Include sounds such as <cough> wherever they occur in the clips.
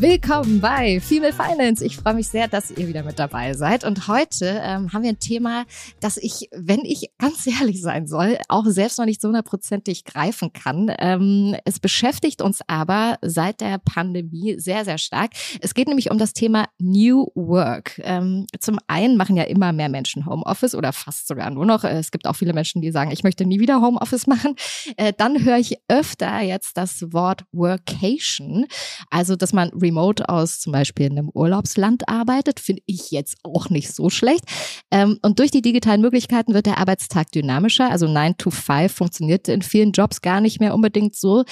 Willkommen bei Female Finance. Ich freue mich sehr, dass ihr wieder mit dabei seid. Und heute ähm, haben wir ein Thema, das ich, wenn ich ganz ehrlich sein soll, auch selbst noch nicht so hundertprozentig greifen kann. Ähm, es beschäftigt uns aber seit der Pandemie sehr, sehr stark. Es geht nämlich um das Thema New Work. Ähm, zum einen machen ja immer mehr Menschen Homeoffice oder fast sogar nur noch. Es gibt auch viele Menschen, die sagen, ich möchte nie wieder Homeoffice <laughs> machen. Äh, dann höre ich öfter jetzt das Wort Workation. Also, dass man remote aus zum Beispiel in einem Urlaubsland arbeitet, finde ich jetzt auch nicht so schlecht. Ähm, und durch die digitalen Möglichkeiten wird der Arbeitstag dynamischer. Also 9 to 5 funktioniert in vielen Jobs gar nicht mehr unbedingt so.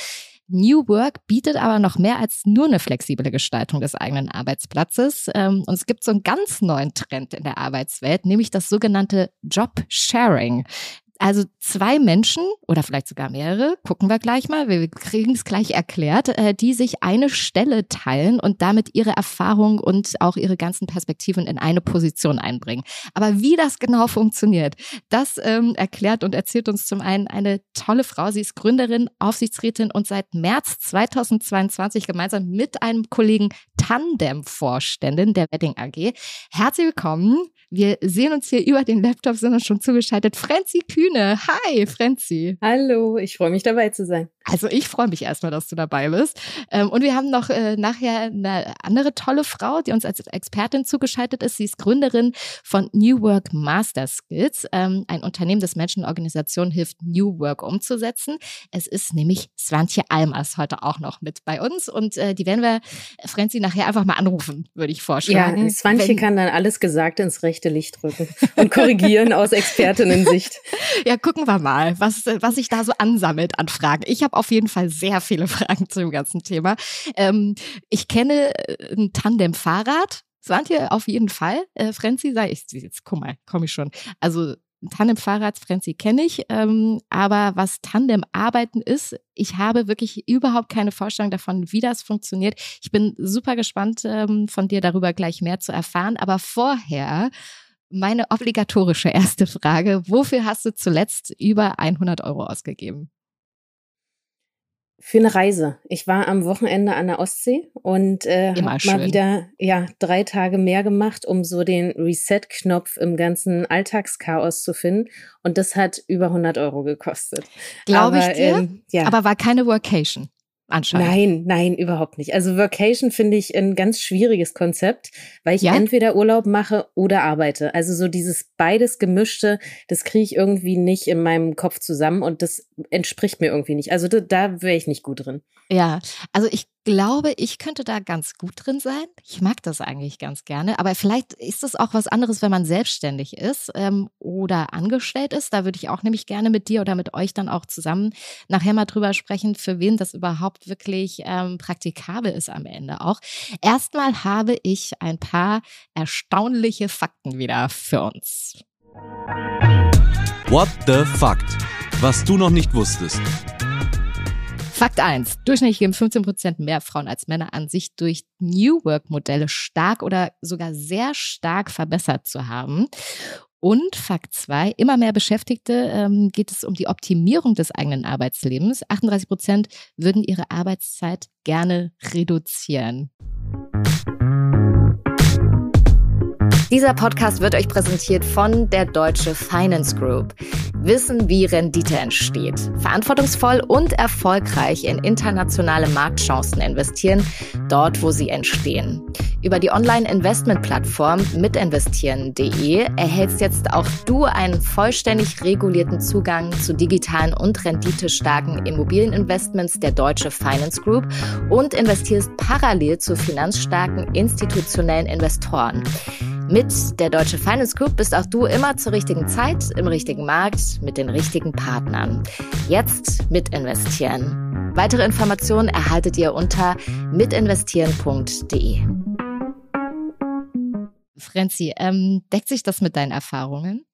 New Work bietet aber noch mehr als nur eine flexible Gestaltung des eigenen Arbeitsplatzes. Ähm, und es gibt so einen ganz neuen Trend in der Arbeitswelt, nämlich das sogenannte Job Sharing. Also zwei Menschen oder vielleicht sogar mehrere, gucken wir gleich mal, wir kriegen es gleich erklärt, äh, die sich eine Stelle teilen und damit ihre Erfahrung und auch ihre ganzen Perspektiven in eine Position einbringen. Aber wie das genau funktioniert, das ähm, erklärt und erzählt uns zum einen eine tolle Frau. Sie ist Gründerin, Aufsichtsrätin und seit März 2022 gemeinsam mit einem Kollegen Tandem-Vorständin der Wedding AG. Herzlich willkommen. Wir sehen uns hier über den Laptop, sind uns schon zugeschaltet. Frenzi Kühne. Hi, Frenzi. Hallo, ich freue mich dabei zu sein. Also ich freue mich erstmal, dass du dabei bist. Ähm, und wir haben noch äh, nachher eine andere tolle Frau, die uns als Expertin zugeschaltet ist. Sie ist Gründerin von New Work Master Skills, ähm, ein Unternehmen, das Menschenorganisationen hilft, New Work umzusetzen. Es ist nämlich Swantje Almers heute auch noch mit bei uns und äh, die werden wir, Frenzi, nachher einfach mal anrufen, würde ich vorschlagen. Ja, Swantje kann dann alles Gesagte ins rechte Licht rücken und korrigieren aus <laughs> Expertinnen-Sicht. Ja, gucken wir mal, was, was sich da so ansammelt an Fragen. Ich habe auf jeden Fall sehr viele <laughs> Fragen zu dem ganzen Thema. Ähm, ich kenne äh, ein Tandem-Fahrrad. Swantje auf jeden Fall. Äh, Frenzi sei ich, jetzt guck mal, komme ich schon. Also Tandem-Fahrrad, Frenzy kenne ich, ähm, aber was Tandem-Arbeiten ist, ich habe wirklich überhaupt keine Vorstellung davon, wie das funktioniert. Ich bin super gespannt, ähm, von dir darüber gleich mehr zu erfahren. Aber vorher meine obligatorische erste Frage. Wofür hast du zuletzt über 100 Euro ausgegeben? Für eine Reise. Ich war am Wochenende an der Ostsee und äh, habe mal wieder ja drei Tage mehr gemacht, um so den Reset-Knopf im ganzen Alltagschaos zu finden. Und das hat über 100 Euro gekostet. Glaube ich dir. Ähm, ja. Aber war keine Workation anscheinend. Nein, nein, überhaupt nicht. Also Workation finde ich ein ganz schwieriges Konzept, weil ich ja? entweder Urlaub mache oder arbeite. Also so dieses beides gemischte, das kriege ich irgendwie nicht in meinem Kopf zusammen und das entspricht mir irgendwie nicht. Also da, da wäre ich nicht gut drin. Ja, also ich glaube, ich könnte da ganz gut drin sein. Ich mag das eigentlich ganz gerne. Aber vielleicht ist es auch was anderes, wenn man selbstständig ist ähm, oder angestellt ist. Da würde ich auch nämlich gerne mit dir oder mit euch dann auch zusammen nachher mal drüber sprechen, für wen das überhaupt wirklich ähm, praktikabel ist am Ende auch. Erstmal habe ich ein paar erstaunliche Fakten wieder für uns. What the Fact? Was du noch nicht wusstest. Fakt 1. Durchschnittlich geben 15 Prozent mehr Frauen als Männer an, sich durch New Work-Modelle stark oder sogar sehr stark verbessert zu haben. Und Fakt 2, immer mehr Beschäftigte ähm, geht es um die Optimierung des eigenen Arbeitslebens. 38 Prozent würden ihre Arbeitszeit gerne reduzieren. Dieser Podcast wird euch präsentiert von der Deutsche Finance Group. Wissen, wie Rendite entsteht. Verantwortungsvoll und erfolgreich in internationale Marktchancen investieren, dort, wo sie entstehen. Über die Online-Investment-Plattform mitinvestieren.de erhältst jetzt auch du einen vollständig regulierten Zugang zu digitalen und renditestarken Immobilieninvestments der Deutsche Finance Group und investierst parallel zu finanzstarken institutionellen Investoren. Mit der Deutsche Finance Group bist auch du immer zur richtigen Zeit, im richtigen Markt, mit den richtigen Partnern. Jetzt mit investieren. Weitere Informationen erhaltet ihr unter mitinvestieren.de. Franzi, ähm, deckt sich das mit deinen Erfahrungen?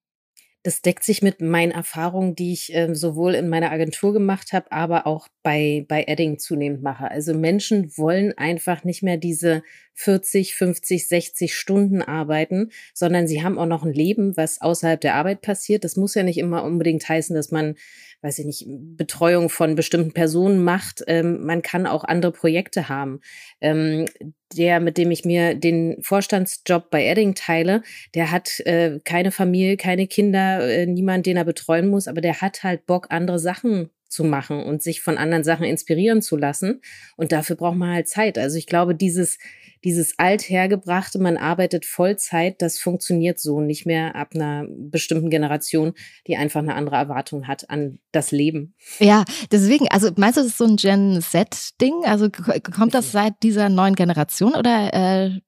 Das deckt sich mit meinen Erfahrungen, die ich äh, sowohl in meiner Agentur gemacht habe, aber auch bei, bei Edding zunehmend mache. Also Menschen wollen einfach nicht mehr diese 40, 50, 60 Stunden arbeiten, sondern sie haben auch noch ein Leben, was außerhalb der Arbeit passiert. Das muss ja nicht immer unbedingt heißen, dass man, weiß ich nicht, Betreuung von bestimmten Personen macht. Ähm, man kann auch andere Projekte haben. Ähm, der, mit dem ich mir den Vorstandsjob bei Edding teile, der hat äh, keine Familie, keine Kinder, äh, niemand, den er betreuen muss, aber der hat halt Bock, andere Sachen zu machen und sich von anderen Sachen inspirieren zu lassen. Und dafür braucht man halt Zeit. Also ich glaube, dieses, dieses althergebrachte, man arbeitet Vollzeit, das funktioniert so nicht mehr ab einer bestimmten Generation, die einfach eine andere Erwartung hat an das Leben. Ja, deswegen, also meinst du, das ist so ein Gen Z-Ding? Also kommt das seit dieser neuen Generation oder äh,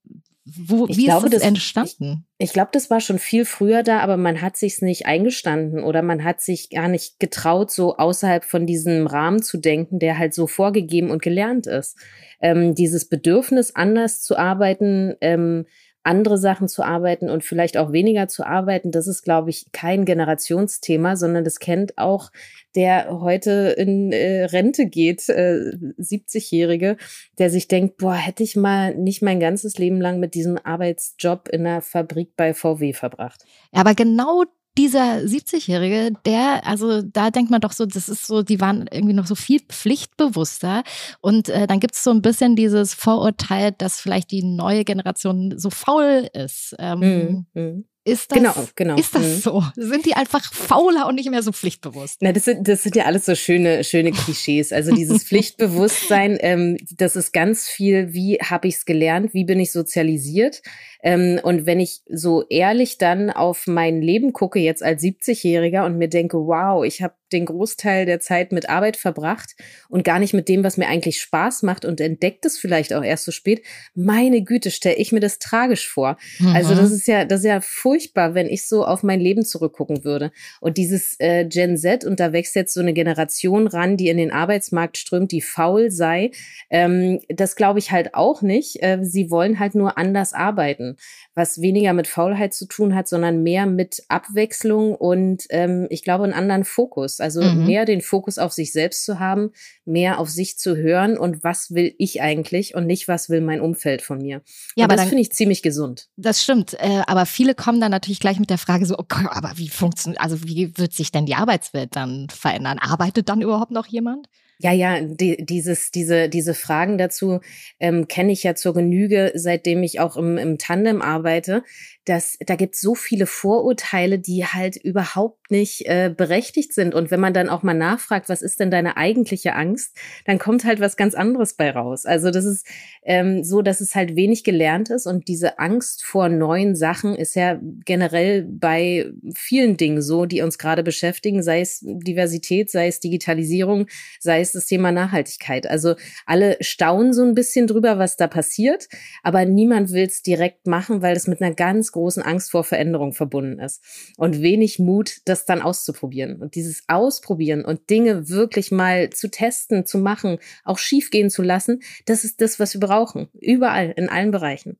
wo, wie glaube, ist das, das entstanden? Ich, ich glaube, das war schon viel früher da, aber man hat sich's nicht eingestanden oder man hat sich gar nicht getraut, so außerhalb von diesem Rahmen zu denken, der halt so vorgegeben und gelernt ist. Ähm, dieses Bedürfnis, anders zu arbeiten, ähm, andere Sachen zu arbeiten und vielleicht auch weniger zu arbeiten, das ist, glaube ich, kein Generationsthema, sondern das kennt auch der heute in äh, Rente geht, äh, 70-Jährige, der sich denkt, boah, hätte ich mal nicht mein ganzes Leben lang mit diesem Arbeitsjob in einer Fabrik bei VW verbracht. Ja, aber genau dieser 70-Jährige, der, also da denkt man doch so, das ist so, die waren irgendwie noch so viel pflichtbewusster. Und äh, dann gibt es so ein bisschen dieses Vorurteil, dass vielleicht die neue Generation so faul ist. Ähm, mhm. Ist das, genau, genau. Ist das mhm. so? Sind die einfach fauler und nicht mehr so pflichtbewusst? Na, das sind, das sind ja alles so schöne, schöne Klischees. Also dieses <laughs> Pflichtbewusstsein, ähm, das ist ganz viel, wie habe ich es gelernt, wie bin ich sozialisiert. Ähm, und wenn ich so ehrlich dann auf mein Leben gucke, jetzt als 70-Jähriger und mir denke, wow, ich habe den Großteil der Zeit mit Arbeit verbracht und gar nicht mit dem, was mir eigentlich Spaß macht und entdeckt es vielleicht auch erst so spät. Meine Güte, stelle ich mir das tragisch vor. Mhm. Also das ist ja, das ist ja furchtbar, wenn ich so auf mein Leben zurückgucken würde. Und dieses äh, Gen Z, und da wächst jetzt so eine Generation ran, die in den Arbeitsmarkt strömt, die faul sei, ähm, das glaube ich halt auch nicht. Äh, sie wollen halt nur anders arbeiten, was weniger mit Faulheit zu tun hat, sondern mehr mit Abwechslung und ähm, ich glaube einen anderen Fokus. Also mhm. mehr den Fokus auf sich selbst zu haben, mehr auf sich zu hören und was will ich eigentlich und nicht, was will mein Umfeld von mir. Ja, und aber das finde ich ziemlich gesund. Das stimmt. Äh, aber viele kommen dann natürlich gleich mit der Frage so, okay, aber wie funktioniert, also wie wird sich denn die Arbeitswelt dann verändern? Arbeitet dann überhaupt noch jemand? Ja, ja, die, dieses, diese, diese Fragen dazu ähm, kenne ich ja zur Genüge, seitdem ich auch im, im Tandem arbeite dass da gibt so viele Vorurteile, die halt überhaupt nicht äh, berechtigt sind. Und wenn man dann auch mal nachfragt, was ist denn deine eigentliche Angst, dann kommt halt was ganz anderes bei raus. Also das ist ähm, so, dass es halt wenig gelernt ist und diese Angst vor neuen Sachen ist ja generell bei vielen Dingen so, die uns gerade beschäftigen, sei es Diversität, sei es Digitalisierung, sei es das Thema Nachhaltigkeit. Also alle staunen so ein bisschen drüber, was da passiert, aber niemand will es direkt machen, weil es mit einer ganz großen Angst vor Veränderung verbunden ist und wenig Mut, das dann auszuprobieren. Und dieses Ausprobieren und Dinge wirklich mal zu testen, zu machen, auch schief gehen zu lassen, das ist das, was wir brauchen. Überall, in allen Bereichen.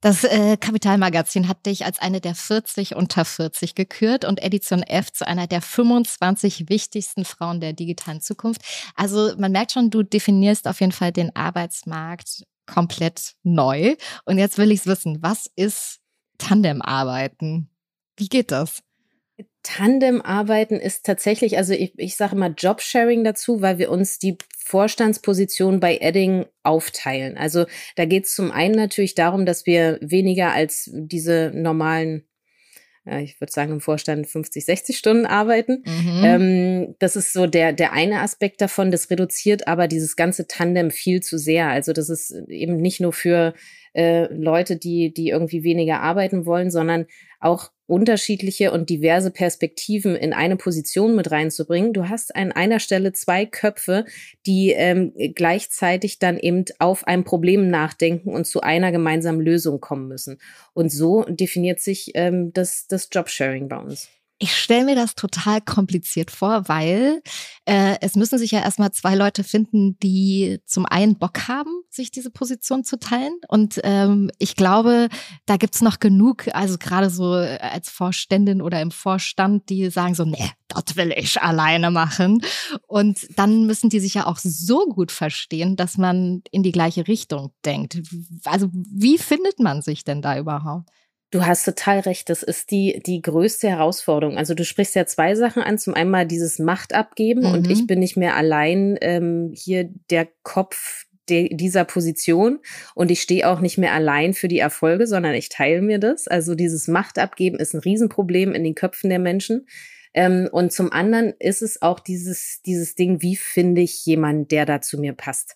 Das äh, Kapitalmagazin hat dich als eine der 40 unter 40 gekürt und Edition F zu einer der 25 wichtigsten Frauen der digitalen Zukunft. Also man merkt schon, du definierst auf jeden Fall den Arbeitsmarkt komplett neu. Und jetzt will ich wissen, was ist Tandem arbeiten. Wie geht das? Tandem arbeiten ist tatsächlich, also ich, ich sage immer Jobsharing dazu, weil wir uns die Vorstandsposition bei Edding aufteilen. Also da geht es zum einen natürlich darum, dass wir weniger als diese normalen ich würde sagen, im Vorstand 50, 60 Stunden arbeiten. Mhm. Ähm, das ist so der, der eine Aspekt davon. Das reduziert aber dieses ganze Tandem viel zu sehr. Also das ist eben nicht nur für äh, Leute, die, die irgendwie weniger arbeiten wollen, sondern auch unterschiedliche und diverse Perspektiven in eine Position mit reinzubringen. Du hast an einer Stelle zwei Köpfe, die ähm, gleichzeitig dann eben auf ein Problem nachdenken und zu einer gemeinsamen Lösung kommen müssen. Und so definiert sich ähm, das, das Jobsharing bei uns. Ich stelle mir das total kompliziert vor, weil äh, es müssen sich ja erstmal zwei Leute finden, die zum einen Bock haben, sich diese Position zu teilen. Und ähm, ich glaube, da gibt's noch genug, also gerade so als Vorständin oder im Vorstand, die sagen so, nee, das will ich alleine machen. Und dann müssen die sich ja auch so gut verstehen, dass man in die gleiche Richtung denkt. Also wie findet man sich denn da überhaupt? Du hast total recht. Das ist die, die größte Herausforderung. Also du sprichst ja zwei Sachen an. Zum einen mal dieses Macht abgeben mhm. und ich bin nicht mehr allein ähm, hier der Kopf de, dieser Position und ich stehe auch nicht mehr allein für die Erfolge, sondern ich teile mir das. Also dieses Macht abgeben ist ein Riesenproblem in den Köpfen der Menschen. Ähm, und zum anderen ist es auch dieses, dieses Ding, wie finde ich jemanden, der da zu mir passt.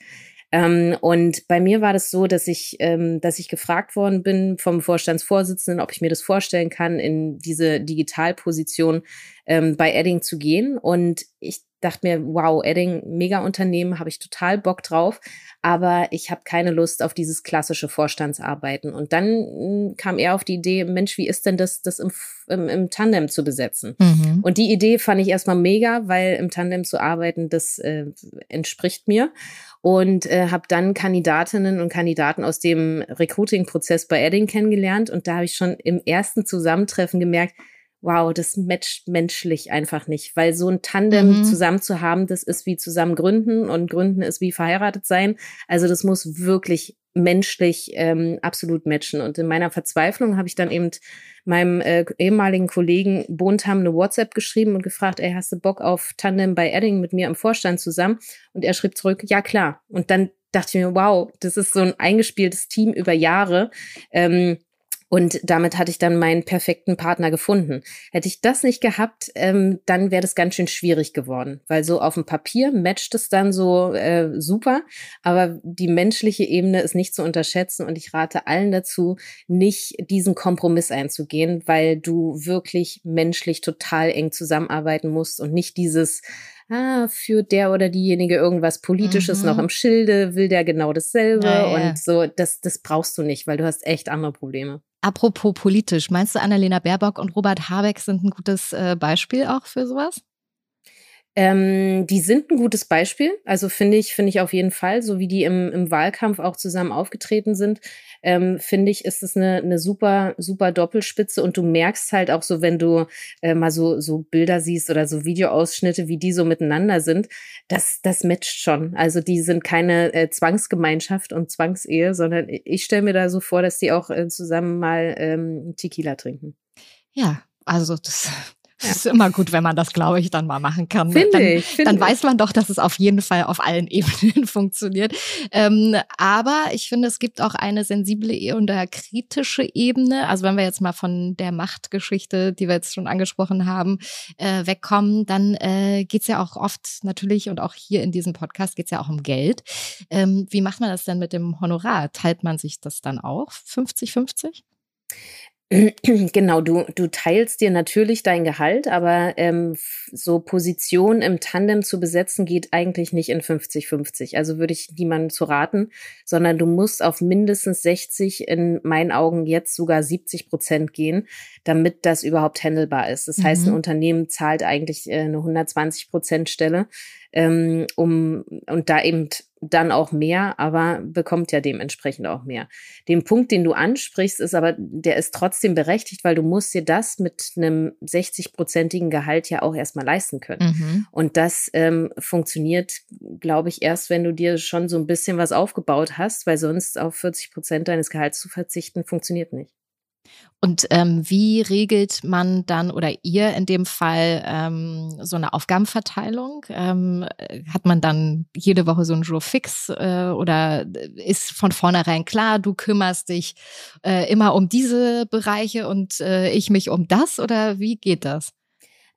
Ähm, und bei mir war das so, dass ich, ähm, dass ich gefragt worden bin vom Vorstandsvorsitzenden, ob ich mir das vorstellen kann, in diese Digitalposition ähm, bei Edding zu gehen. Und ich dachte mir, wow, Edding, mega Unternehmen, habe ich total Bock drauf, aber ich habe keine Lust auf dieses klassische Vorstandsarbeiten. Und dann hm, kam er auf die Idee, Mensch, wie ist denn das, das im, im, im Tandem zu besetzen? Mhm. Und die Idee fand ich erstmal mega, weil im Tandem zu arbeiten, das äh, entspricht mir. Und äh, habe dann Kandidatinnen und Kandidaten aus dem Recruiting-Prozess bei Edding kennengelernt. Und da habe ich schon im ersten Zusammentreffen gemerkt, wow, das matcht menschlich einfach nicht, weil so ein Tandem mhm. zusammen zu haben, das ist wie zusammen gründen und gründen ist wie verheiratet sein. Also das muss wirklich menschlich ähm, absolut matchen. Und in meiner Verzweiflung habe ich dann eben meinem äh, ehemaligen Kollegen Bontam eine WhatsApp geschrieben und gefragt, ey, hast du Bock auf Tandem bei Edding mit mir im Vorstand zusammen? Und er schrieb zurück, ja klar. Und dann dachte ich mir, wow, das ist so ein eingespieltes Team über Jahre. Ähm, und damit hatte ich dann meinen perfekten Partner gefunden. Hätte ich das nicht gehabt, ähm, dann wäre das ganz schön schwierig geworden, weil so auf dem Papier matcht es dann so äh, super, aber die menschliche Ebene ist nicht zu unterschätzen. Und ich rate allen dazu, nicht diesen Kompromiss einzugehen, weil du wirklich menschlich total eng zusammenarbeiten musst und nicht dieses ah, führt der oder diejenige irgendwas Politisches mhm. noch im Schilde, will der genau dasselbe ja, ja. und so, das, das brauchst du nicht, weil du hast echt andere Probleme. Apropos politisch, meinst du, Annalena Baerbock und Robert Habeck sind ein gutes äh, Beispiel auch für sowas? Ähm, die sind ein gutes Beispiel. Also finde ich, finde ich auf jeden Fall, so wie die im, im Wahlkampf auch zusammen aufgetreten sind, ähm, finde ich, ist es eine, eine super, super Doppelspitze. Und du merkst halt auch so, wenn du äh, mal so, so Bilder siehst oder so Videoausschnitte, wie die so miteinander sind, das, das matcht schon. Also die sind keine äh, Zwangsgemeinschaft und Zwangsehe, sondern ich stelle mir da so vor, dass die auch äh, zusammen mal ähm, Tequila trinken. Ja, also das ja. ist immer gut, wenn man das, glaube ich, dann mal machen kann. Finde dann, ich. Find dann weiß man doch, dass es auf jeden Fall auf allen <laughs> Ebenen funktioniert. Ähm, aber ich finde, es gibt auch eine sensible und eine kritische Ebene. Also wenn wir jetzt mal von der Machtgeschichte, die wir jetzt schon angesprochen haben, äh, wegkommen, dann äh, geht es ja auch oft natürlich und auch hier in diesem Podcast geht es ja auch um Geld. Ähm, wie macht man das denn mit dem Honorar? Teilt man sich das dann auch 50-50? <clears throat> Genau, du, du teilst dir natürlich dein Gehalt, aber ähm, so Position im Tandem zu besetzen geht eigentlich nicht in 50-50. Also würde ich niemandem zu raten, sondern du musst auf mindestens 60, in meinen Augen jetzt sogar 70 Prozent gehen, damit das überhaupt handelbar ist. Das mhm. heißt, ein mhm. Unternehmen zahlt eigentlich äh, eine 120 Prozent Stelle ähm, um und da eben dann auch mehr, aber bekommt ja dementsprechend auch mehr. Den Punkt, den du ansprichst, ist aber, der ist trotzdem berechtigt, weil du musst dir das mit einem 60-prozentigen Gehalt ja auch erstmal leisten können. Mhm. Und das ähm, funktioniert, glaube ich, erst, wenn du dir schon so ein bisschen was aufgebaut hast, weil sonst auf 40 Prozent deines Gehalts zu verzichten, funktioniert nicht. Und ähm, wie regelt man dann oder ihr in dem Fall ähm, so eine Aufgabenverteilung? Ähm, hat man dann jede Woche so einen Jour fix äh, oder ist von vornherein klar, du kümmerst dich äh, immer um diese Bereiche und äh, ich mich um das oder wie geht das?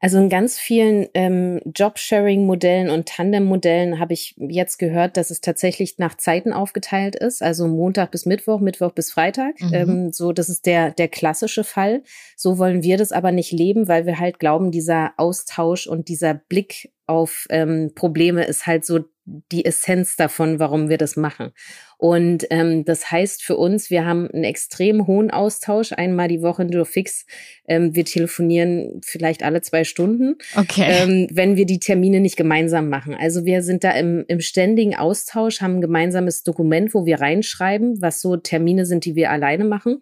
Also in ganz vielen ähm, Job-Sharing-Modellen und Tandem-Modellen habe ich jetzt gehört, dass es tatsächlich nach Zeiten aufgeteilt ist. Also Montag bis Mittwoch, Mittwoch bis Freitag. Mhm. Ähm, so, das ist der, der klassische Fall. So wollen wir das aber nicht leben, weil wir halt glauben, dieser Austausch und dieser Blick auf ähm, Probleme ist halt so die Essenz davon, warum wir das machen. Und ähm, das heißt für uns, wir haben einen extrem hohen Austausch, einmal die Woche in Fix. Ähm, wir telefonieren vielleicht alle zwei Stunden, okay. ähm, wenn wir die Termine nicht gemeinsam machen. Also wir sind da im, im ständigen Austausch, haben ein gemeinsames Dokument, wo wir reinschreiben, was so Termine sind, die wir alleine machen.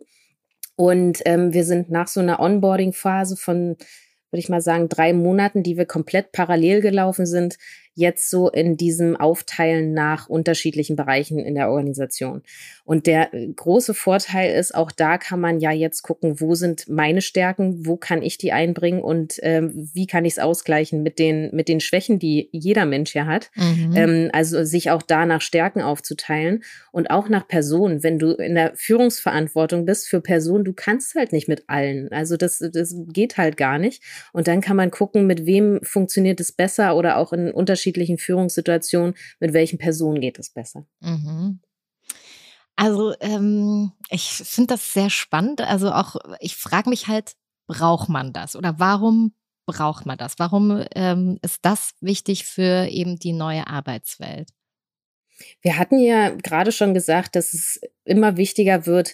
Und ähm, wir sind nach so einer Onboarding-Phase von würde ich mal sagen, drei Monaten, die wir komplett parallel gelaufen sind, jetzt so in diesem Aufteilen nach unterschiedlichen Bereichen in der Organisation. Und der äh, große Vorteil ist, auch da kann man ja jetzt gucken, wo sind meine Stärken, wo kann ich die einbringen und ähm, wie kann ich es ausgleichen mit den, mit den Schwächen, die jeder Mensch ja hat. Mhm. Ähm, also sich auch da nach Stärken aufzuteilen und auch nach Personen. Wenn du in der Führungsverantwortung bist für Personen, du kannst halt nicht mit allen. Also das, das geht halt gar nicht. Und dann kann man gucken, mit wem funktioniert es besser oder auch in unterschiedlichen unterschiedlichen Führungssituationen, mit welchen Personen geht es besser. Mhm. Also ähm, ich finde das sehr spannend. Also auch, ich frage mich halt, braucht man das oder warum braucht man das? Warum ähm, ist das wichtig für eben die neue Arbeitswelt? Wir hatten ja gerade schon gesagt, dass es immer wichtiger wird,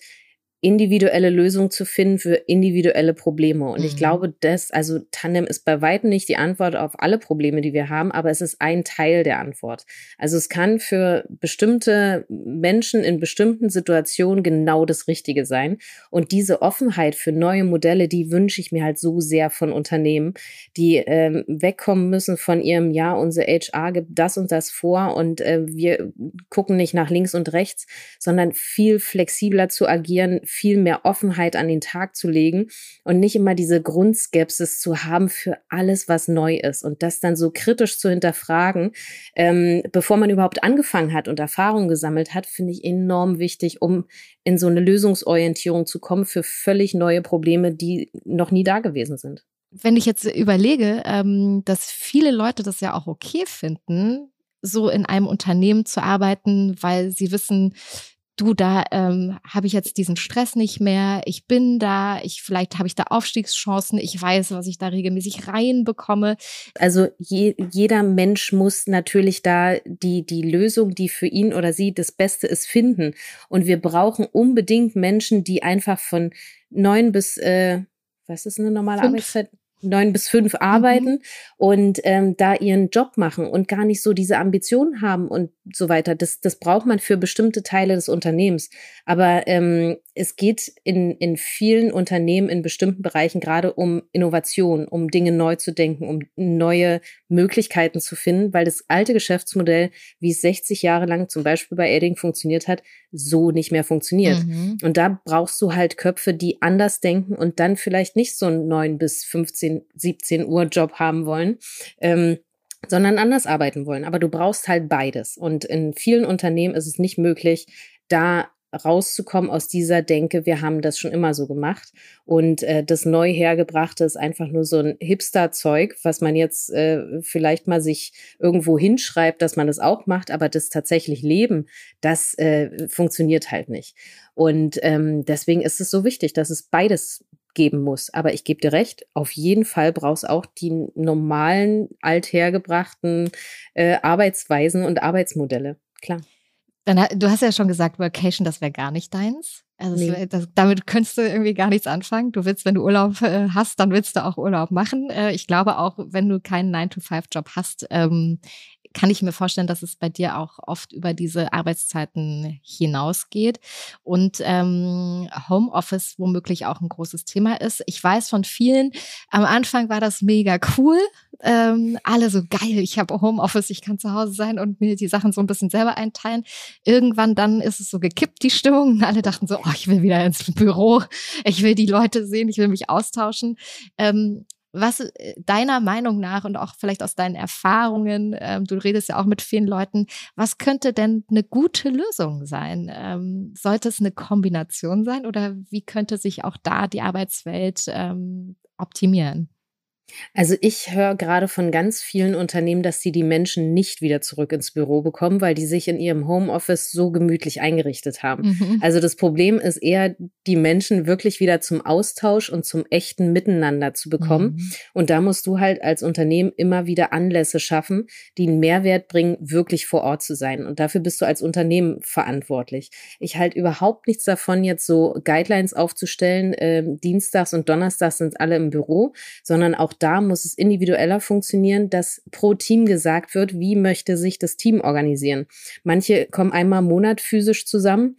individuelle Lösungen zu finden für individuelle Probleme. Und mhm. ich glaube, das, also Tandem ist bei weitem nicht die Antwort auf alle Probleme, die wir haben, aber es ist ein Teil der Antwort. Also es kann für bestimmte Menschen in bestimmten Situationen genau das Richtige sein. Und diese Offenheit für neue Modelle, die wünsche ich mir halt so sehr von Unternehmen, die ähm, wegkommen müssen von ihrem, ja, unser HR gibt das und das vor und äh, wir gucken nicht nach links und rechts, sondern viel flexibler zu agieren, viel mehr Offenheit an den Tag zu legen und nicht immer diese Grundskepsis zu haben für alles, was neu ist und das dann so kritisch zu hinterfragen, ähm, bevor man überhaupt angefangen hat und Erfahrungen gesammelt hat, finde ich enorm wichtig, um in so eine Lösungsorientierung zu kommen für völlig neue Probleme, die noch nie da gewesen sind. Wenn ich jetzt überlege, ähm, dass viele Leute das ja auch okay finden, so in einem Unternehmen zu arbeiten, weil sie wissen, du, da ähm, habe ich jetzt diesen Stress nicht mehr, ich bin da, ich vielleicht habe ich da Aufstiegschancen, ich weiß, was ich da regelmäßig reinbekomme. Also je, jeder Mensch muss natürlich da die, die Lösung, die für ihn oder sie das Beste ist, finden. Und wir brauchen unbedingt Menschen, die einfach von neun bis, äh, was ist eine normale Fünf. Arbeitszeit? Neun bis fünf arbeiten mhm. und ähm, da ihren Job machen und gar nicht so diese Ambitionen haben und so weiter. Das, das braucht man für bestimmte Teile des Unternehmens. Aber ähm, es geht in, in vielen Unternehmen in bestimmten Bereichen gerade um Innovation, um Dinge neu zu denken, um neue Möglichkeiten zu finden, weil das alte Geschäftsmodell, wie es 60 Jahre lang zum Beispiel bei Edding funktioniert hat, so nicht mehr funktioniert. Mhm. Und da brauchst du halt Köpfe, die anders denken und dann vielleicht nicht so einen 9 bis 15, 17 Uhr Job haben wollen. Ähm, sondern anders arbeiten wollen. Aber du brauchst halt beides. Und in vielen Unternehmen ist es nicht möglich, da rauszukommen aus dieser Denke, wir haben das schon immer so gemacht und äh, das neu hergebrachte ist einfach nur so ein Hipster-Zeug, was man jetzt äh, vielleicht mal sich irgendwo hinschreibt, dass man das auch macht, aber das tatsächlich Leben, das äh, funktioniert halt nicht. Und ähm, deswegen ist es so wichtig, dass es beides geben muss. Aber ich gebe dir recht, auf jeden Fall brauchst auch die normalen, althergebrachten äh, Arbeitsweisen und Arbeitsmodelle. Klar. Dann, du hast ja schon gesagt, Vacation, das wäre gar nicht deins. Also nee. das, das, damit könntest du irgendwie gar nichts anfangen. Du willst, wenn du Urlaub äh, hast, dann willst du auch Urlaub machen. Äh, ich glaube auch, wenn du keinen 9-to-5-Job hast, ähm, kann ich mir vorstellen, dass es bei dir auch oft über diese Arbeitszeiten hinausgeht und ähm, Homeoffice womöglich auch ein großes Thema ist. Ich weiß von vielen, am Anfang war das mega cool. Ähm, alle so geil, ich habe Homeoffice, ich kann zu Hause sein und mir die Sachen so ein bisschen selber einteilen. Irgendwann dann ist es so gekippt, die Stimmung. Und alle dachten so, oh, ich will wieder ins Büro, ich will die Leute sehen, ich will mich austauschen. Ähm, was äh, deiner Meinung nach und auch vielleicht aus deinen Erfahrungen, ähm, du redest ja auch mit vielen Leuten, was könnte denn eine gute Lösung sein? Ähm, sollte es eine Kombination sein oder wie könnte sich auch da die Arbeitswelt ähm, optimieren? Also ich höre gerade von ganz vielen Unternehmen, dass sie die Menschen nicht wieder zurück ins Büro bekommen, weil die sich in ihrem Homeoffice so gemütlich eingerichtet haben. Mhm. Also das Problem ist eher, die Menschen wirklich wieder zum Austausch und zum echten Miteinander zu bekommen. Mhm. Und da musst du halt als Unternehmen immer wieder Anlässe schaffen, die einen Mehrwert bringen, wirklich vor Ort zu sein. Und dafür bist du als Unternehmen verantwortlich. Ich halte überhaupt nichts davon, jetzt so Guidelines aufzustellen. Äh, Dienstags und Donnerstags sind alle im Büro, sondern auch da muss es individueller funktionieren, dass pro Team gesagt wird, wie möchte sich das Team organisieren. Manche kommen einmal im Monat physisch zusammen,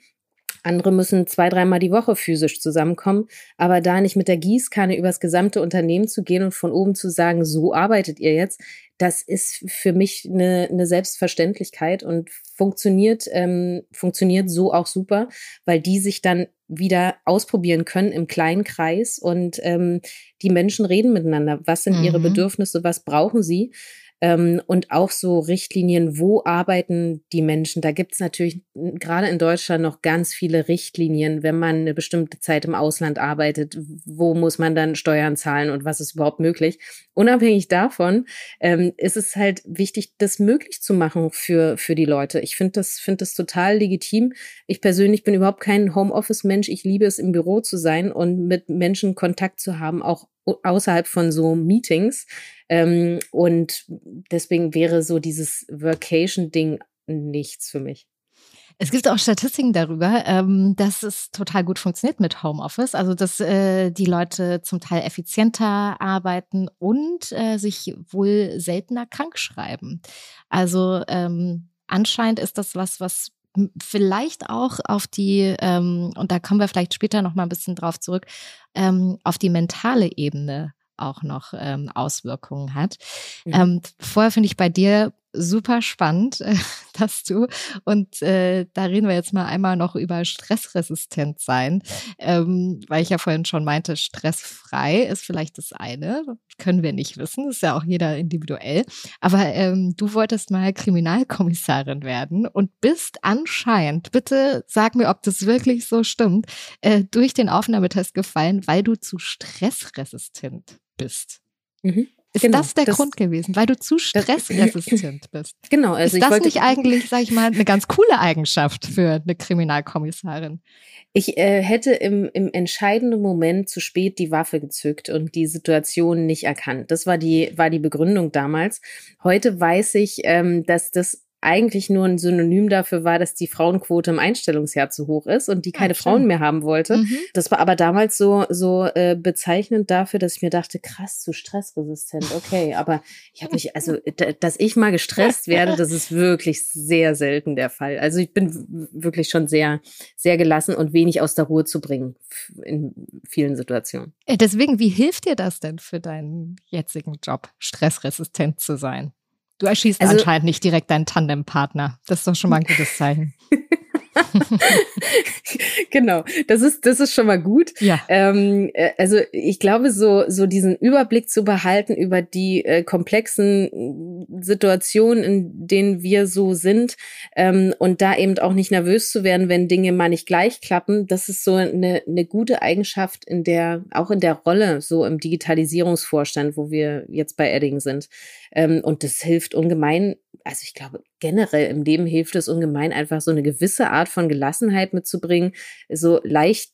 andere müssen zwei, dreimal die Woche physisch zusammenkommen. Aber da nicht mit der Gießkanne übers gesamte Unternehmen zu gehen und von oben zu sagen, so arbeitet ihr jetzt, das ist für mich eine, eine Selbstverständlichkeit und funktioniert, ähm, funktioniert so auch super, weil die sich dann wieder ausprobieren können im kleinen Kreis und ähm, die Menschen reden miteinander. Was sind mhm. ihre Bedürfnisse? Was brauchen sie? Ähm, und auch so Richtlinien, wo arbeiten die Menschen? Da gibt es natürlich gerade in Deutschland noch ganz viele Richtlinien, wenn man eine bestimmte Zeit im Ausland arbeitet, wo muss man dann Steuern zahlen und was ist überhaupt möglich? Unabhängig davon ähm, ist es halt wichtig, das möglich zu machen für, für die Leute. Ich finde das, finde das total legitim. Ich persönlich bin überhaupt kein Homeoffice-Mensch. Ich liebe es, im Büro zu sein und mit Menschen Kontakt zu haben, auch außerhalb von so Meetings. Ähm, und deswegen wäre so dieses Workation-Ding nichts für mich. Es gibt auch Statistiken darüber, ähm, dass es total gut funktioniert mit Homeoffice. Also, dass äh, die Leute zum Teil effizienter arbeiten und äh, sich wohl seltener krank schreiben. Also, ähm, anscheinend ist das was, was vielleicht auch auf die, ähm, und da kommen wir vielleicht später noch mal ein bisschen drauf zurück, ähm, auf die mentale Ebene auch noch ähm, Auswirkungen hat. Mhm. Ähm, vorher finde ich bei dir super spannend, äh, <laughs> dass du, und äh, da reden wir jetzt mal einmal noch über stressresistent sein, ähm, weil ich ja vorhin schon meinte, stressfrei ist vielleicht das eine, können wir nicht wissen, ist ja auch jeder individuell, aber ähm, du wolltest mal Kriminalkommissarin werden und bist anscheinend, bitte sag mir, ob das wirklich so stimmt, äh, durch den Aufnahmetest gefallen, weil du zu stressresistent bist. Mhm. Ist genau, das der das, Grund gewesen, weil du zu <laughs> stressresistent bist? Genau. Also ist das nicht eigentlich, sag ich mal, eine ganz coole Eigenschaft für eine Kriminalkommissarin? Ich äh, hätte im, im entscheidenden Moment zu spät die Waffe gezückt und die Situation nicht erkannt. Das war die, war die Begründung damals. Heute weiß ich, ähm, dass das eigentlich nur ein Synonym dafür war, dass die Frauenquote im Einstellungsjahr zu hoch ist und die ah, keine ah, Frauen mehr haben wollte. Mhm. Das war aber damals so so äh, bezeichnend dafür, dass ich mir dachte, krass, zu stressresistent. Okay, <laughs> aber ich habe mich also dass ich mal gestresst werde, das ist wirklich sehr selten der Fall. Also ich bin wirklich schon sehr sehr gelassen und wenig aus der Ruhe zu bringen in vielen Situationen. Äh, deswegen, wie hilft dir das denn für deinen jetzigen Job, stressresistent zu sein? Du erschießt also, anscheinend nicht direkt deinen Tandempartner. Das ist doch schon mal ein gutes Zeichen. <laughs> genau, das ist, das ist schon mal gut. Ja. Ähm, äh, also ich glaube, so, so diesen Überblick zu behalten über die äh, komplexen Situationen, in denen wir so sind ähm, und da eben auch nicht nervös zu werden, wenn Dinge mal nicht gleich klappen, das ist so eine, eine gute Eigenschaft in der, auch in der Rolle, so im Digitalisierungsvorstand, wo wir jetzt bei Edding sind. Ähm, und das hilft ungemein, also ich glaube, generell im Leben hilft es ungemein, einfach so eine gewisse Art von Gelassenheit mitzubringen, so leicht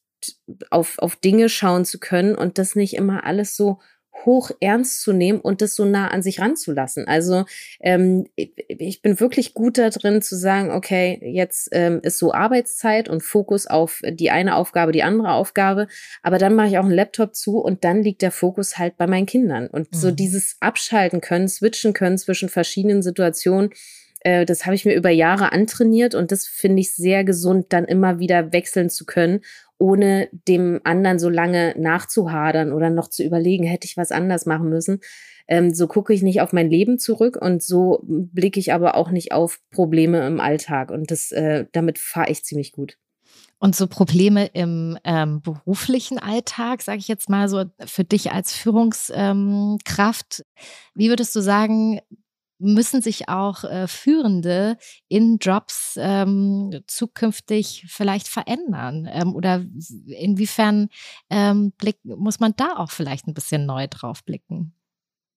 auf, auf Dinge schauen zu können und das nicht immer alles so hoch ernst zu nehmen und das so nah an sich ranzulassen. Also ähm, ich bin wirklich gut da drin zu sagen, okay, jetzt ähm, ist so Arbeitszeit und Fokus auf die eine Aufgabe, die andere Aufgabe, aber dann mache ich auch einen Laptop zu und dann liegt der Fokus halt bei meinen Kindern. Und mhm. so dieses Abschalten können, switchen können zwischen verschiedenen Situationen, äh, das habe ich mir über Jahre antrainiert und das finde ich sehr gesund, dann immer wieder wechseln zu können ohne dem anderen so lange nachzuhadern oder noch zu überlegen, hätte ich was anders machen müssen. Ähm, so gucke ich nicht auf mein Leben zurück und so blicke ich aber auch nicht auf Probleme im Alltag. Und das, äh, damit fahre ich ziemlich gut. Und so Probleme im ähm, beruflichen Alltag, sage ich jetzt mal so, für dich als Führungskraft, wie würdest du sagen, müssen sich auch äh, Führende in Jobs ähm, zukünftig vielleicht verändern? Ähm, oder inwiefern ähm, blick, muss man da auch vielleicht ein bisschen neu drauf blicken?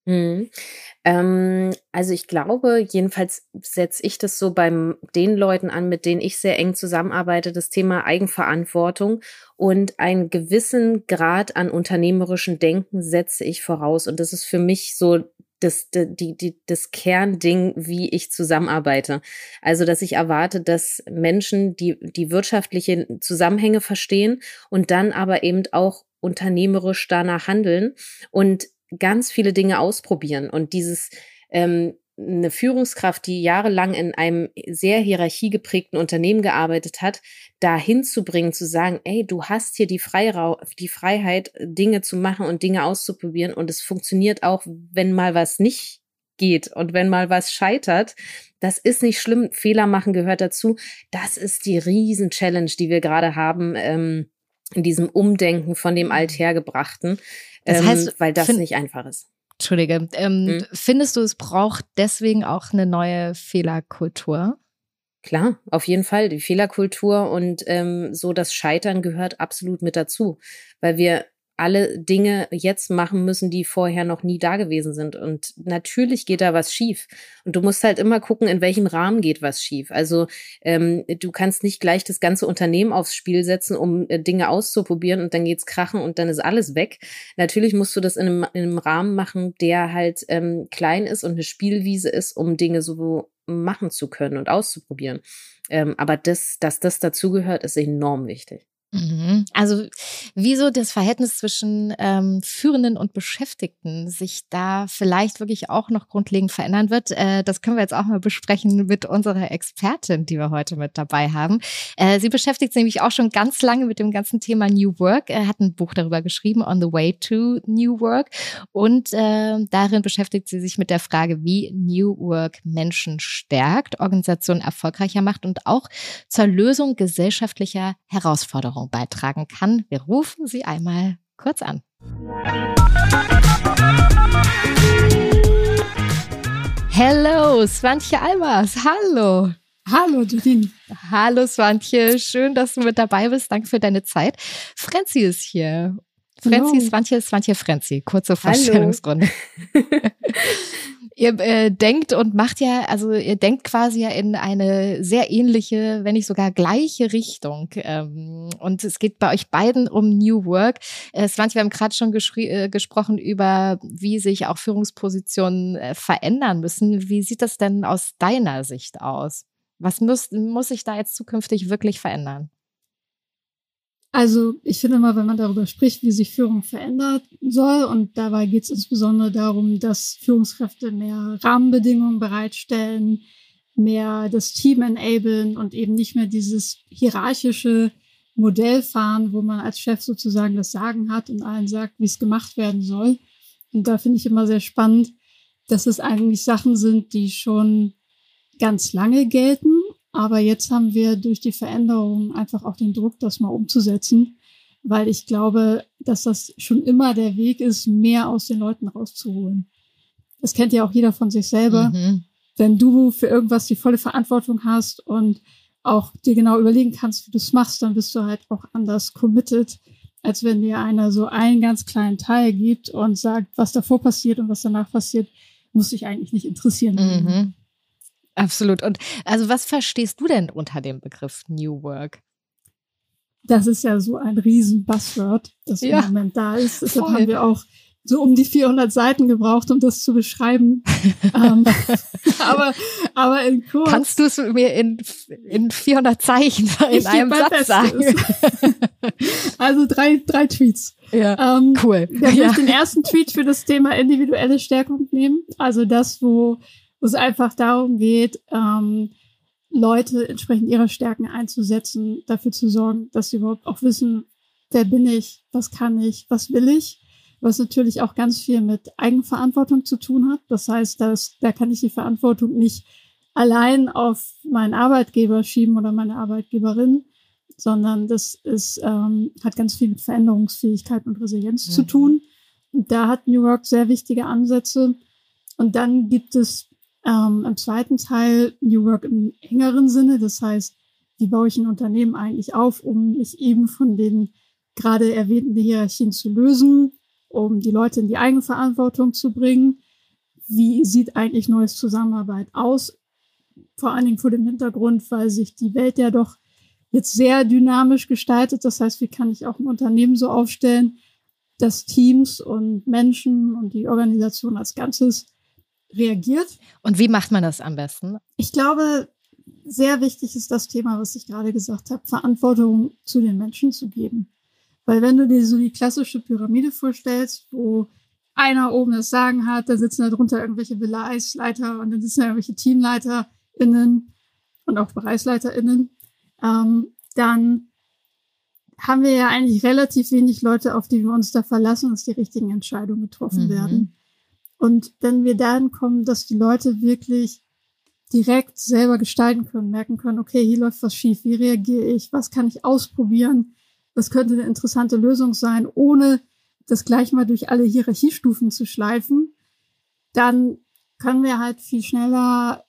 Mhm. Ähm, also ich glaube, jedenfalls setze ich das so bei den Leuten an, mit denen ich sehr eng zusammenarbeite, das Thema Eigenverantwortung und einen gewissen Grad an unternehmerischen Denken setze ich voraus. Und das ist für mich so das, die, die, das Kernding, wie ich zusammenarbeite. Also, dass ich erwarte, dass Menschen die, die wirtschaftliche Zusammenhänge verstehen und dann aber eben auch unternehmerisch danach handeln und ganz viele Dinge ausprobieren und dieses ähm, eine Führungskraft, die jahrelang in einem sehr hierarchiegeprägten Unternehmen gearbeitet hat, dahin zu bringen, zu sagen, ey, du hast hier die, Freira die Freiheit, Dinge zu machen und Dinge auszuprobieren und es funktioniert auch, wenn mal was nicht geht und wenn mal was scheitert, das ist nicht schlimm. Fehler machen gehört dazu. Das ist die Riesen-Challenge, die wir gerade haben ähm, in diesem Umdenken von dem Althergebrachten. Das heißt, ähm, weil das nicht einfach ist. Entschuldige. Ähm, hm. Findest du, es braucht deswegen auch eine neue Fehlerkultur? Klar, auf jeden Fall. Die Fehlerkultur und ähm, so das Scheitern gehört absolut mit dazu, weil wir alle Dinge jetzt machen müssen, die vorher noch nie da gewesen sind. Und natürlich geht da was schief. Und du musst halt immer gucken, in welchem Rahmen geht was schief. Also ähm, du kannst nicht gleich das ganze Unternehmen aufs Spiel setzen, um äh, Dinge auszuprobieren und dann geht's krachen und dann ist alles weg. Natürlich musst du das in einem, in einem Rahmen machen, der halt ähm, klein ist und eine Spielwiese ist, um Dinge so machen zu können und auszuprobieren. Ähm, aber das, dass das dazugehört, ist enorm wichtig. Mhm. Also wieso das Verhältnis zwischen ähm, Führenden und Beschäftigten sich da vielleicht wirklich auch noch grundlegend verändern wird, äh, das können wir jetzt auch mal besprechen mit unserer Expertin, die wir heute mit dabei haben. Äh, sie beschäftigt sich nämlich auch schon ganz lange mit dem ganzen Thema New Work. Er hat ein Buch darüber geschrieben, On the Way to New Work. Und äh, darin beschäftigt sie sich mit der Frage, wie New Work Menschen stärkt, Organisationen erfolgreicher macht und auch zur Lösung gesellschaftlicher Herausforderungen Veränderung beitragen kann. Wir rufen sie einmal kurz an. Hello, Swantje Albers. Hallo. Hallo, Judin. Hallo, Swantje. Schön, dass du mit dabei bist. Danke für deine Zeit. Frenzi ist hier. Frenzi, Swantje, Swantje, Frenzi. Kurze Vorstellungsrunde. <laughs> ihr äh, denkt und macht ja, also ihr denkt quasi ja in eine sehr ähnliche, wenn nicht sogar gleiche Richtung. Ähm, und es geht bei euch beiden um New Work. Äh, Svante, wir haben gerade schon äh, gesprochen über, wie sich auch Führungspositionen äh, verändern müssen. Wie sieht das denn aus deiner Sicht aus? Was muss, muss sich da jetzt zukünftig wirklich verändern? Also ich finde mal, wenn man darüber spricht, wie sich Führung verändert soll, und dabei geht es insbesondere darum, dass Führungskräfte mehr Rahmenbedingungen bereitstellen, mehr das Team enablen und eben nicht mehr dieses hierarchische Modell fahren, wo man als Chef sozusagen das Sagen hat und allen sagt, wie es gemacht werden soll. Und da finde ich immer sehr spannend, dass es eigentlich Sachen sind, die schon ganz lange gelten aber jetzt haben wir durch die Veränderungen einfach auch den Druck, das mal umzusetzen, weil ich glaube, dass das schon immer der Weg ist, mehr aus den Leuten rauszuholen. Das kennt ja auch jeder von sich selber. Mhm. Wenn du für irgendwas die volle Verantwortung hast und auch dir genau überlegen kannst, wie du es machst, dann bist du halt auch anders committed, als wenn dir einer so einen ganz kleinen Teil gibt und sagt, was davor passiert und was danach passiert, muss dich eigentlich nicht interessieren. Mhm. Absolut. Und also was verstehst du denn unter dem Begriff New Work? Das ist ja so ein riesen Buzzword, das ja, im Moment da ist. <laughs> Deshalb voll. haben wir auch so um die 400 Seiten gebraucht, um das zu beschreiben. <laughs> ähm, <laughs> aber, aber in kurz. Kannst du es mir in, in 400 Zeichen in einem Satz sagen? also drei, drei Tweets. Ja, ähm, cool. Da ja. ich den ersten Tweet für das Thema individuelle Stärkung nehmen. Also das, wo wo es einfach darum geht, ähm, Leute entsprechend ihrer Stärken einzusetzen, dafür zu sorgen, dass sie überhaupt auch wissen, wer bin ich, was kann ich, was will ich, was natürlich auch ganz viel mit Eigenverantwortung zu tun hat. Das heißt, dass, da kann ich die Verantwortung nicht allein auf meinen Arbeitgeber schieben oder meine Arbeitgeberin, sondern das ist, ähm, hat ganz viel mit Veränderungsfähigkeit und Resilienz mhm. zu tun. Und da hat New York sehr wichtige Ansätze. Und dann gibt es ähm, Im zweiten Teil New Work im engeren Sinne, das heißt, wie baue ich ein Unternehmen eigentlich auf, um mich eben von den gerade erwähnten Hierarchien zu lösen, um die Leute in die Eigenverantwortung zu bringen. wie sieht eigentlich neues Zusammenarbeit aus? Vor allen Dingen vor dem Hintergrund, weil sich die Welt ja doch jetzt sehr dynamisch gestaltet. Das heißt, wie kann ich auch ein Unternehmen so aufstellen, dass Teams und Menschen und die Organisation als Ganzes reagiert. Und wie macht man das am besten? Ich glaube, sehr wichtig ist das Thema, was ich gerade gesagt habe, Verantwortung zu den Menschen zu geben. Weil wenn du dir so die klassische Pyramide vorstellst, wo einer oben das Sagen hat, da sitzen da drunter irgendwelche Bereichsleiter und dann sitzen da irgendwelche TeamleiterInnen und auch BereichsleiterInnen, ähm, dann haben wir ja eigentlich relativ wenig Leute, auf die wir uns da verlassen, dass die richtigen Entscheidungen getroffen mhm. werden. Und wenn wir dahin kommen, dass die Leute wirklich direkt selber gestalten können, merken können, okay, hier läuft was schief, wie reagiere ich, was kann ich ausprobieren, was könnte eine interessante Lösung sein, ohne das gleich mal durch alle Hierarchiestufen zu schleifen, dann können wir halt viel schneller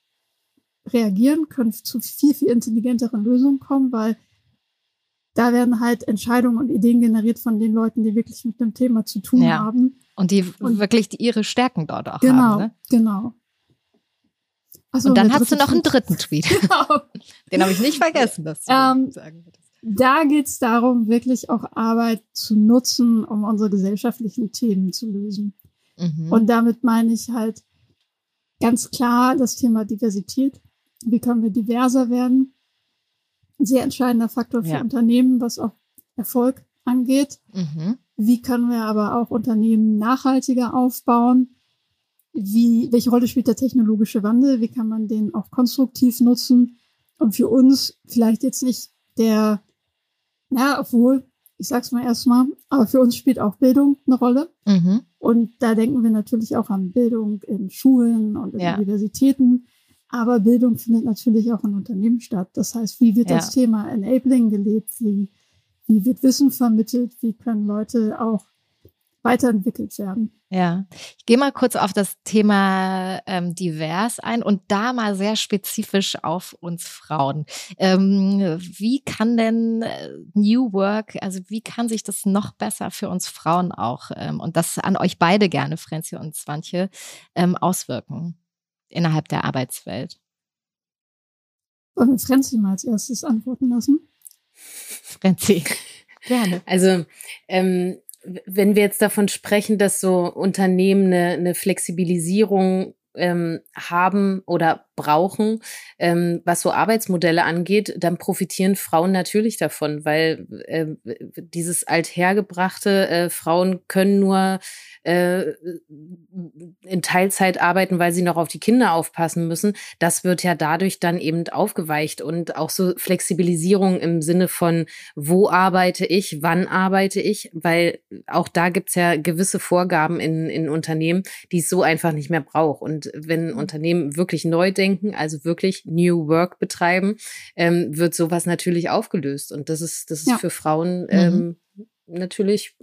reagieren, können zu viel, viel intelligenteren Lösungen kommen, weil da werden halt Entscheidungen und Ideen generiert von den Leuten, die wirklich mit dem Thema zu tun ja. haben. Und die und wirklich die, ihre Stärken dort auch genau, haben. Ne? Genau, genau. und dann hast du noch einen dritten Tweet. <laughs> Genau. Den habe ich nicht vergessen, das zu ähm, sagen. Da geht es darum, wirklich auch Arbeit zu nutzen, um unsere gesellschaftlichen Themen zu lösen. Mhm. Und damit meine ich halt ganz klar das Thema Diversität. Wie können wir diverser werden? Ein sehr entscheidender Faktor für ja. Unternehmen, was auch Erfolg angeht. Mhm. Wie können wir aber auch Unternehmen nachhaltiger aufbauen? Wie, welche Rolle spielt der technologische Wandel? Wie kann man den auch konstruktiv nutzen? Und für uns vielleicht jetzt nicht der, na, obwohl, ich sag's mal erstmal, aber für uns spielt auch Bildung eine Rolle. Mhm. Und da denken wir natürlich auch an Bildung in Schulen und in ja. Universitäten. Aber Bildung findet natürlich auch in Unternehmen statt. Das heißt, wie wird ja. das Thema Enabling gelebt? Wie wie wird Wissen vermittelt? Wie können Leute auch weiterentwickelt werden? Ja, ich gehe mal kurz auf das Thema ähm, divers ein und da mal sehr spezifisch auf uns Frauen. Ähm, wie kann denn äh, New Work, also wie kann sich das noch besser für uns Frauen auch ähm, und das an euch beide gerne, Franzi und Swantje, ähm, auswirken innerhalb der Arbeitswelt? Wollen wir Franzi mal als erstes antworten lassen? Franzi, gerne. Also, ähm, wenn wir jetzt davon sprechen, dass so Unternehmen eine, eine Flexibilisierung ähm, haben oder brauchen, ähm, was so Arbeitsmodelle angeht, dann profitieren Frauen natürlich davon, weil äh, dieses althergebrachte äh, Frauen können nur äh, in Teilzeit arbeiten, weil sie noch auf die Kinder aufpassen müssen, das wird ja dadurch dann eben aufgeweicht und auch so Flexibilisierung im Sinne von, wo arbeite ich, wann arbeite ich, weil auch da gibt's ja gewisse Vorgaben in, in Unternehmen, die es so einfach nicht mehr braucht. Und wenn ein Unternehmen wirklich neu denken, also wirklich New Work betreiben, ähm, wird sowas natürlich aufgelöst. Und das ist, das ist ja. für Frauen mhm. ähm, mhm. natürlich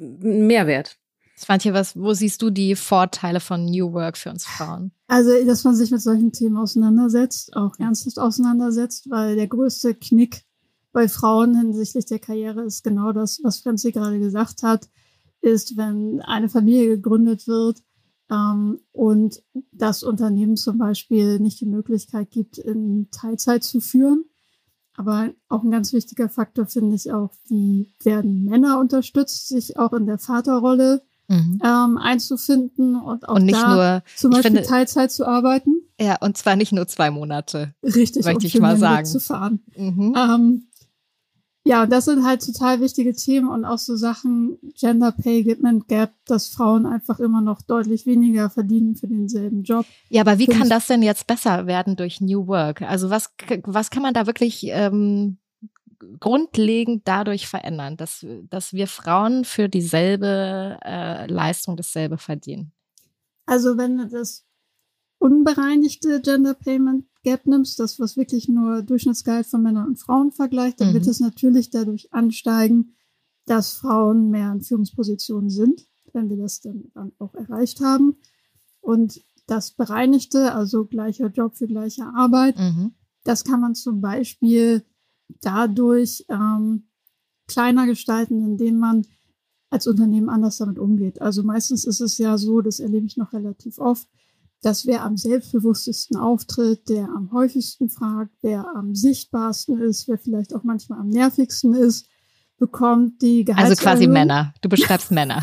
ein Mehrwert. Svantje, was, wo siehst du die Vorteile von New Work für uns Frauen? Also, dass man sich mit solchen Themen auseinandersetzt, auch ernsthaft auseinandersetzt, weil der größte Knick bei Frauen hinsichtlich der Karriere ist genau das, was Franzi gerade gesagt hat, ist, wenn eine Familie gegründet wird ähm, und das Unternehmen zum Beispiel nicht die Möglichkeit gibt, in Teilzeit zu führen. Aber auch ein ganz wichtiger Faktor finde ich auch, wie werden Männer unterstützt, sich auch in der Vaterrolle mhm. ähm, einzufinden und auch und nicht da nur, zum Beispiel finde, Teilzeit zu arbeiten. Ja, und zwar nicht nur zwei Monate. Richtig, möchte ich mal sagen. Zu fahren. Mhm. Ähm, ja, das sind halt total wichtige Themen und auch so Sachen Gender Pay Gap, dass Frauen einfach immer noch deutlich weniger verdienen für denselben Job. Ja, aber wie kann das denn jetzt besser werden durch New Work? Also was, was kann man da wirklich ähm, grundlegend dadurch verändern, dass, dass wir Frauen für dieselbe äh, Leistung dasselbe verdienen? Also wenn das unbereinigte Gender Payment Gap nimmst, das was wirklich nur Durchschnittsgehalt von Männern und Frauen vergleicht, dann mhm. wird es natürlich dadurch ansteigen, dass Frauen mehr in Führungspositionen sind, wenn wir das dann, dann auch erreicht haben. Und das bereinigte, also gleicher Job für gleiche Arbeit, mhm. das kann man zum Beispiel dadurch ähm, kleiner gestalten, indem man als Unternehmen anders damit umgeht. Also meistens ist es ja so, das erlebe ich noch relativ oft, dass wer am selbstbewusstesten auftritt, der am häufigsten fragt, wer am sichtbarsten ist, wer vielleicht auch manchmal am nervigsten ist, bekommt die Gehaltserhöhung. Also quasi Männer. Du beschreibst Männer. <laughs>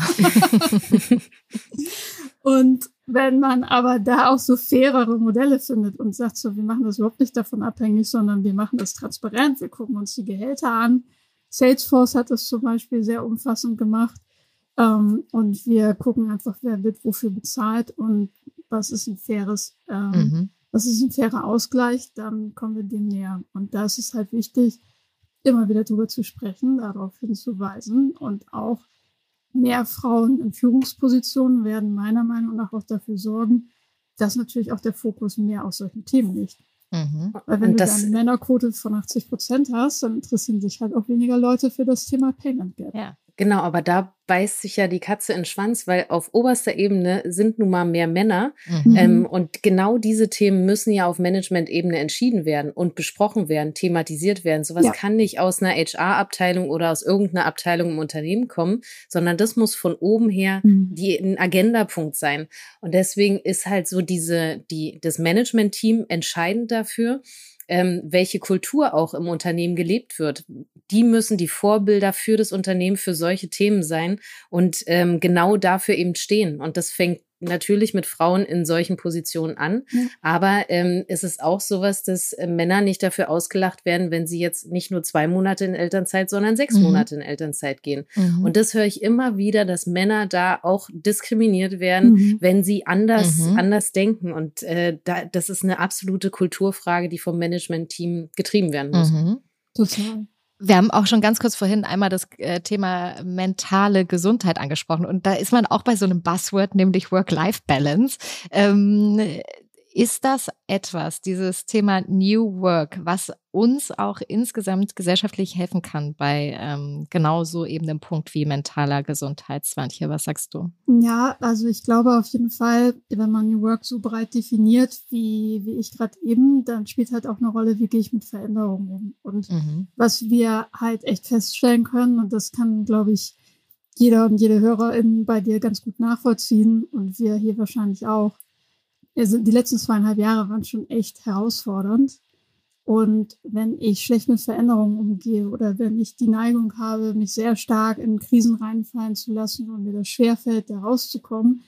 und wenn man aber da auch so fairere Modelle findet und sagt so, wir machen das überhaupt nicht davon abhängig, sondern wir machen das transparent, wir gucken uns die Gehälter an. Salesforce hat das zum Beispiel sehr umfassend gemacht. Ähm, und wir gucken einfach, wer wird wofür bezahlt und was ist ein faires, ähm, mhm. was ist ein fairer Ausgleich, dann kommen wir dem näher. Und da ist es halt wichtig, immer wieder drüber zu sprechen, darauf hinzuweisen und auch mehr Frauen in Führungspositionen werden meiner Meinung nach auch dafür sorgen, dass natürlich auch der Fokus mehr auf solchen Themen liegt. Mhm. Weil wenn und du eine Männerquote von 80 Prozent hast, dann interessieren sich halt auch weniger Leute für das Thema Payment Gap. Ja. Genau, aber da beißt sich ja die Katze in den Schwanz, weil auf oberster Ebene sind nun mal mehr Männer. Mhm. Ähm, und genau diese Themen müssen ja auf Management-Ebene entschieden werden und besprochen werden, thematisiert werden. Sowas ja. kann nicht aus einer HR-Abteilung oder aus irgendeiner Abteilung im Unternehmen kommen, sondern das muss von oben her mhm. die, ein Agendapunkt sein. Und deswegen ist halt so diese, die, das Management-Team entscheidend dafür ähm, welche Kultur auch im Unternehmen gelebt wird. Die müssen die Vorbilder für das Unternehmen für solche Themen sein und ähm, genau dafür eben stehen. Und das fängt natürlich mit Frauen in solchen Positionen an. Ja. Aber ähm, es ist auch sowas, dass äh, Männer nicht dafür ausgelacht werden, wenn sie jetzt nicht nur zwei Monate in Elternzeit, sondern sechs mhm. Monate in Elternzeit gehen. Mhm. Und das höre ich immer wieder, dass Männer da auch diskriminiert werden, mhm. wenn sie anders, mhm. anders denken. Und äh, da, das ist eine absolute Kulturfrage, die vom Management-Team getrieben werden muss. Mhm. Total. Wir haben auch schon ganz kurz vorhin einmal das äh, Thema mentale Gesundheit angesprochen und da ist man auch bei so einem Buzzword, nämlich Work-Life-Balance. Ähm, ist das etwas, dieses Thema New Work, was uns auch insgesamt gesellschaftlich helfen kann bei ähm, genauso eben dem Punkt wie mentaler Gesundheit? Swantje, was sagst du? Ja, also ich glaube auf jeden Fall, wenn man New Work so breit definiert, wie, wie ich gerade eben, dann spielt halt auch eine Rolle, wie gehe ich mit Veränderungen um. Und mhm. was wir halt echt feststellen können, und das kann, glaube ich, jeder und jede Hörerin bei dir ganz gut nachvollziehen und wir hier wahrscheinlich auch, also die letzten zweieinhalb Jahre waren schon echt herausfordernd. Und wenn ich schlecht mit Veränderungen umgehe oder wenn ich die Neigung habe, mich sehr stark in Krisen reinfallen zu lassen und mir das schwerfällt, da rauszukommen,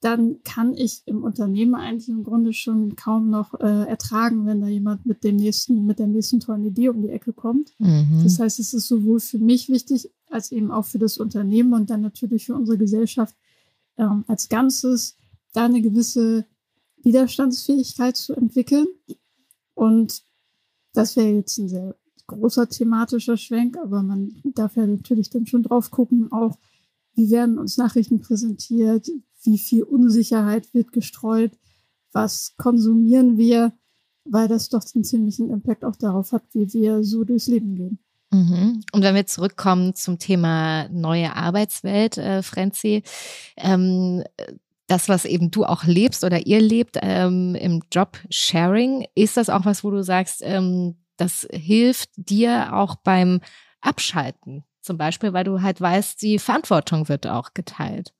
dann kann ich im Unternehmen eigentlich im Grunde schon kaum noch äh, ertragen, wenn da jemand mit dem nächsten, mit der nächsten tollen Idee um die Ecke kommt. Mhm. Das heißt, es ist sowohl für mich wichtig als eben auch für das Unternehmen und dann natürlich für unsere Gesellschaft ähm, als Ganzes, da eine gewisse Widerstandsfähigkeit zu entwickeln. Und das wäre jetzt ein sehr großer thematischer Schwenk, aber man darf ja natürlich dann schon drauf gucken, auch wie werden uns Nachrichten präsentiert, wie viel Unsicherheit wird gestreut, was konsumieren wir, weil das doch einen ziemlichen Impact auch darauf hat, wie wir so durchs Leben gehen. Mhm. Und wenn wir zurückkommen zum Thema neue Arbeitswelt, äh, Frenzi, ähm, das, was eben du auch lebst oder ihr lebt ähm, im Job-Sharing, ist das auch was, wo du sagst, ähm, das hilft dir auch beim Abschalten zum Beispiel, weil du halt weißt, die Verantwortung wird auch geteilt.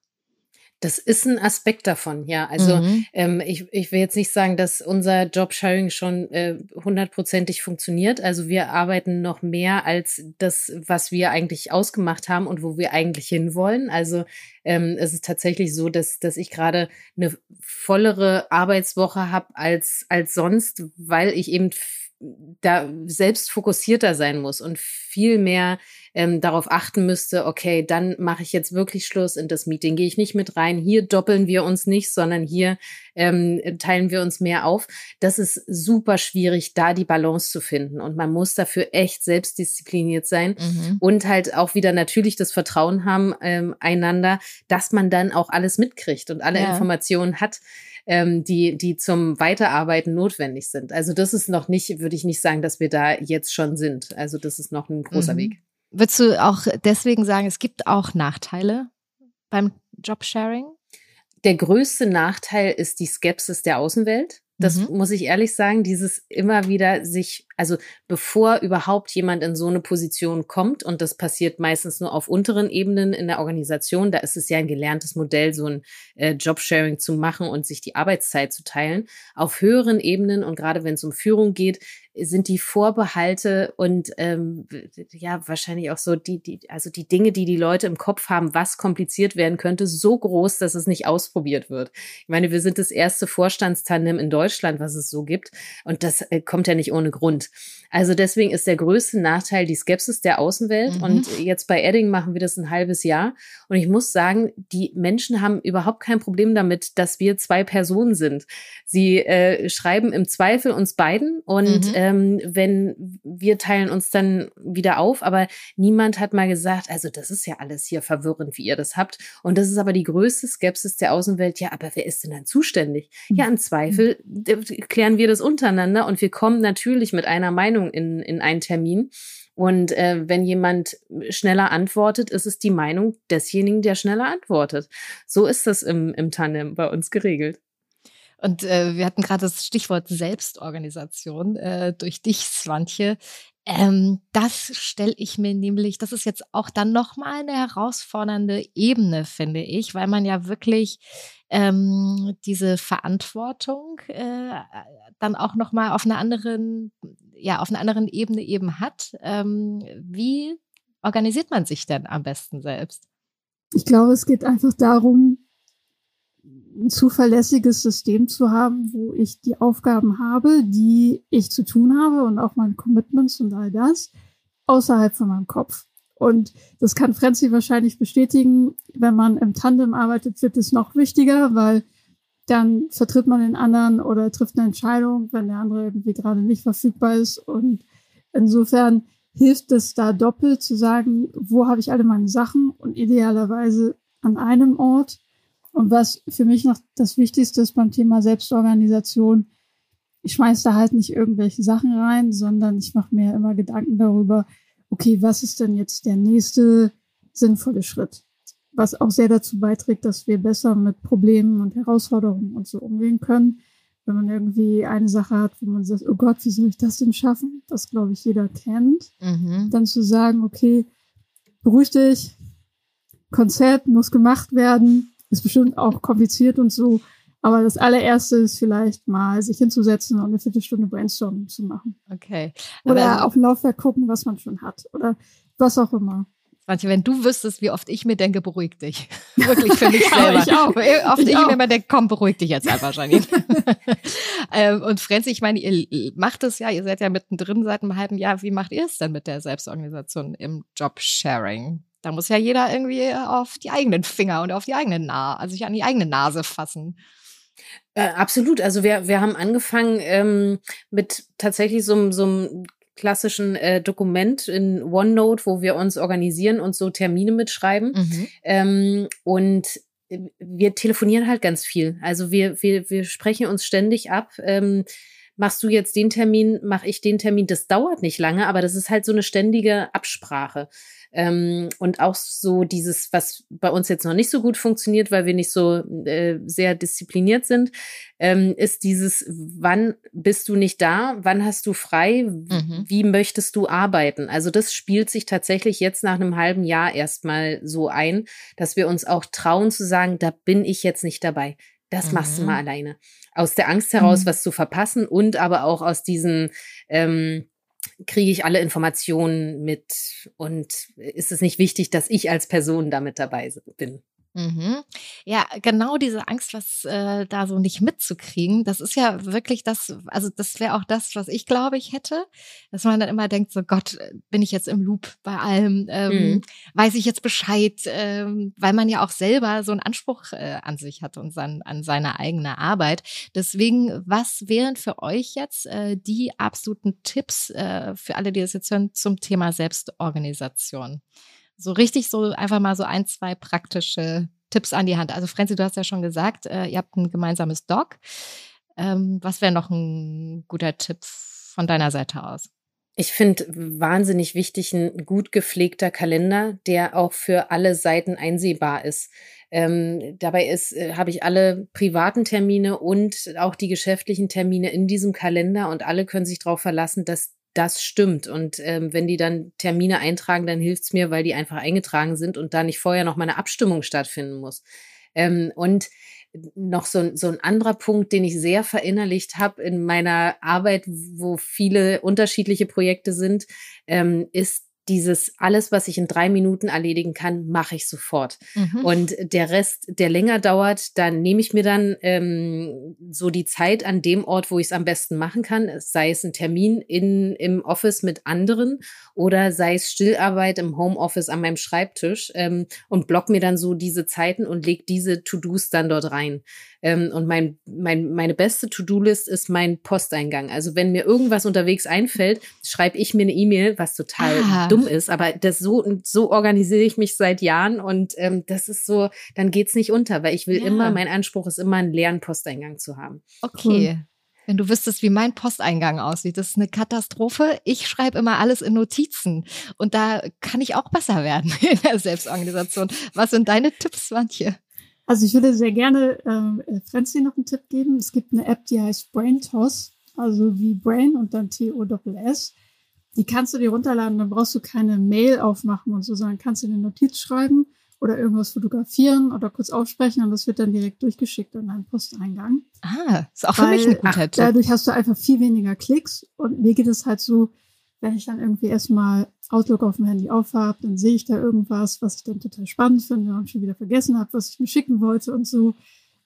Das ist ein Aspekt davon, ja. Also mhm. ähm, ich, ich will jetzt nicht sagen, dass unser Jobsharing schon äh, hundertprozentig funktioniert. Also wir arbeiten noch mehr als das, was wir eigentlich ausgemacht haben und wo wir eigentlich hinwollen. Also ähm, es ist tatsächlich so, dass, dass ich gerade eine vollere Arbeitswoche habe als, als sonst, weil ich eben da selbst fokussierter sein muss und viel mehr ähm, darauf achten müsste, okay, dann mache ich jetzt wirklich Schluss in das Meeting, gehe ich nicht mit rein, hier doppeln wir uns nicht, sondern hier ähm, teilen wir uns mehr auf. Das ist super schwierig, da die Balance zu finden und man muss dafür echt selbstdiszipliniert sein mhm. und halt auch wieder natürlich das Vertrauen haben ähm, einander, dass man dann auch alles mitkriegt und alle ja. Informationen hat ähm, die, die zum Weiterarbeiten notwendig sind. Also das ist noch nicht, würde ich nicht sagen, dass wir da jetzt schon sind. Also das ist noch ein großer mhm. Weg. Würdest du auch deswegen sagen, es gibt auch Nachteile beim Jobsharing? Der größte Nachteil ist die Skepsis der Außenwelt. Das mhm. muss ich ehrlich sagen, dieses immer wieder sich Also bevor überhaupt jemand in so eine Position kommt, und das passiert meistens nur auf unteren Ebenen in der Organisation, da ist es ja ein gelerntes Modell, so ein äh, Jobsharing zu machen und sich die Arbeitszeit zu teilen. Auf höheren Ebenen und gerade wenn es um Führung geht, sind die Vorbehalte und ähm, ja wahrscheinlich auch so die die also die Dinge, die die Leute im Kopf haben, was kompliziert werden könnte, so groß, dass es nicht ausprobiert wird. Ich meine, wir sind das erste Vorstandstandem in Deutschland, was es so gibt, und das äh, kommt ja nicht ohne Grund. Also deswegen ist der größte Nachteil die Skepsis der Außenwelt. Mhm. Und jetzt bei Edding machen wir das ein halbes Jahr. Und ich muss sagen, die Menschen haben überhaupt kein Problem damit, dass wir zwei Personen sind. Sie äh, schreiben im Zweifel uns beiden und mhm. ähm, wenn wir teilen uns dann wieder auf, aber niemand hat mal gesagt, also das ist ja alles hier verwirrend, wie ihr das habt. Und das ist aber die größte Skepsis der Außenwelt. Ja, aber wer ist denn dann zuständig? Ja, im Zweifel klären wir das untereinander und wir kommen natürlich mit einer Meinung in, in einen Termin. Und äh, wenn jemand schneller antwortet, ist es die Meinung desjenigen, der schneller antwortet. So ist das im, im Tandem bei uns geregelt. Und äh, wir hatten gerade das Stichwort Selbstorganisation äh, durch dich, Swantje. Ähm, das stelle ich mir nämlich, das ist jetzt auch dann nochmal eine herausfordernde Ebene, finde ich, weil man ja wirklich ähm, diese Verantwortung äh, dann auch nochmal auf einer anderen, ja, auf einer anderen Ebene eben hat. Ähm, wie organisiert man sich denn am besten selbst? Ich glaube, es geht einfach darum, ein zuverlässiges System zu haben, wo ich die Aufgaben habe, die ich zu tun habe und auch meine Commitments und all das außerhalb von meinem Kopf. Und das kann Franzi wahrscheinlich bestätigen. Wenn man im Tandem arbeitet, wird es noch wichtiger, weil dann vertritt man den anderen oder trifft eine Entscheidung, wenn der andere irgendwie gerade nicht verfügbar ist. Und insofern hilft es da doppelt zu sagen, wo habe ich alle meine Sachen und idealerweise an einem Ort und was für mich noch das Wichtigste ist beim Thema Selbstorganisation, ich schmeiß da halt nicht irgendwelche Sachen rein, sondern ich mache mir immer Gedanken darüber, okay, was ist denn jetzt der nächste sinnvolle Schritt? Was auch sehr dazu beiträgt, dass wir besser mit Problemen und Herausforderungen und so umgehen können. Wenn man irgendwie eine Sache hat, wo man sagt, oh Gott, wie soll ich das denn schaffen? Das, glaube ich, jeder kennt. Mhm. Dann zu sagen, okay, beruhig dich, Konzept muss gemacht werden, ist bestimmt auch kompliziert und so. Aber das allererste ist vielleicht mal, sich hinzusetzen und eine Viertelstunde Brainstorming zu machen. Okay. Oder auf dem Laufwerk gucken, was man schon hat. Oder was auch immer. Manche, wenn du wüsstest, wie oft ich mir denke, beruhig dich. <laughs> Wirklich für mich <laughs> selber. ich auch. Wie oft ich, ich mir immer denke, komm, beruhig dich jetzt einfach, Janine. <laughs> ähm, und Frenzy, ich meine, ihr macht es ja, ihr seid ja mittendrin seit einem halben Jahr. Wie macht ihr es denn mit der Selbstorganisation im Job-Sharing? Da muss ja jeder irgendwie auf die eigenen Finger und auf die eigene Nase, also sich an die eigene Nase fassen. Äh, absolut. Also wir, wir haben angefangen ähm, mit tatsächlich so, so einem klassischen äh, Dokument in OneNote, wo wir uns organisieren und so Termine mitschreiben. Mhm. Ähm, und wir telefonieren halt ganz viel. Also wir, wir, wir sprechen uns ständig ab. Ähm, machst du jetzt den Termin, mach ich den Termin. Das dauert nicht lange, aber das ist halt so eine ständige Absprache. Ähm, und auch so dieses, was bei uns jetzt noch nicht so gut funktioniert, weil wir nicht so äh, sehr diszipliniert sind, ähm, ist dieses, wann bist du nicht da, wann hast du frei, mhm. wie möchtest du arbeiten? Also das spielt sich tatsächlich jetzt nach einem halben Jahr erstmal so ein, dass wir uns auch trauen zu sagen, da bin ich jetzt nicht dabei. Das mhm. machst du mal mhm. alleine. Aus der Angst heraus, mhm. was zu verpassen und aber auch aus diesen ähm, kriege ich alle Informationen mit und ist es nicht wichtig, dass ich als Person damit dabei bin? Mhm. Ja, genau diese Angst, was äh, da so nicht mitzukriegen, das ist ja wirklich das, also das wäre auch das, was ich glaube ich hätte, dass man dann immer denkt, so Gott, bin ich jetzt im Loop bei allem, ähm, mhm. weiß ich jetzt Bescheid, ähm, weil man ja auch selber so einen Anspruch äh, an sich hat und san, an seine eigene Arbeit. Deswegen, was wären für euch jetzt äh, die absoluten Tipps äh, für alle, die das jetzt hören, zum Thema Selbstorganisation? So richtig so einfach mal so ein, zwei praktische Tipps an die Hand. Also Frenzy, du hast ja schon gesagt, äh, ihr habt ein gemeinsames Doc. Ähm, was wäre noch ein guter Tipp von deiner Seite aus? Ich finde wahnsinnig wichtig ein gut gepflegter Kalender, der auch für alle Seiten einsehbar ist. Ähm, dabei ist, äh, habe ich alle privaten Termine und auch die geschäftlichen Termine in diesem Kalender und alle können sich darauf verlassen, dass das stimmt. Und ähm, wenn die dann Termine eintragen, dann hilft's mir, weil die einfach eingetragen sind und da nicht vorher noch mal eine Abstimmung stattfinden muss. Ähm, und noch so, so ein anderer Punkt, den ich sehr verinnerlicht habe in meiner Arbeit, wo viele unterschiedliche Projekte sind, ähm, ist dieses alles, was ich in drei Minuten erledigen kann, mache ich sofort. Mhm. Und der Rest, der länger dauert, dann nehme ich mir dann ähm, so die Zeit an dem Ort, wo ich es am besten machen kann, sei es ein Termin in, im Office mit anderen oder sei es Stillarbeit im Homeoffice an meinem Schreibtisch ähm, und block mir dann so diese Zeiten und leg diese To-Dos dann dort rein. Ähm, und mein, mein, meine beste To-Do-List ist mein Posteingang. Also wenn mir irgendwas unterwegs einfällt, schreibe ich mir eine E-Mail, was total ah. Dumm ist. Aber das so, so organisiere ich mich seit Jahren und ähm, das ist so, dann geht's nicht unter, weil ich will ja. immer, mein Anspruch ist immer, einen leeren Posteingang zu haben. Okay. Cool. Wenn du wüsstest, wie mein Posteingang aussieht, das ist eine Katastrophe. Ich schreibe immer alles in Notizen und da kann ich auch besser werden <laughs> in der Selbstorganisation. Was sind deine Tipps, Swantje? Also ich würde sehr gerne äh, Franzi noch einen Tipp geben. Es gibt eine App, die heißt Brain Toss, also wie Brain und dann T-O-S-S. Die kannst du dir runterladen, dann brauchst du keine Mail aufmachen und so, sondern kannst du eine Notiz schreiben oder irgendwas fotografieren oder kurz aufsprechen und das wird dann direkt durchgeschickt in deinen Posteingang. Ah, ist auch für Weil, mich ein guter Tipp. Dadurch hast du einfach viel weniger Klicks und mir geht es halt so, wenn ich dann irgendwie erstmal Outlook auf dem Handy aufhabe, dann sehe ich da irgendwas, was ich dann total spannend finde und schon wieder vergessen habe, was ich mir schicken wollte und so.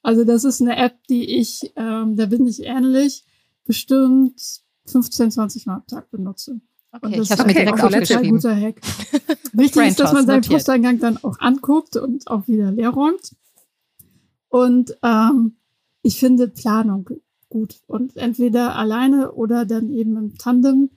Also das ist eine App, die ich, ähm, da bin ich ähnlich, bestimmt 15, 20 Mal am Tag benutze. Okay, und das ich habe mir direkt aufgeschrieben. Ein guter Hack. <laughs> Wichtig ist, dass man seinen Posteingang dann auch anguckt und auch wieder leer räumt. Und ähm, ich finde Planung gut. Und entweder alleine oder dann eben im Tandem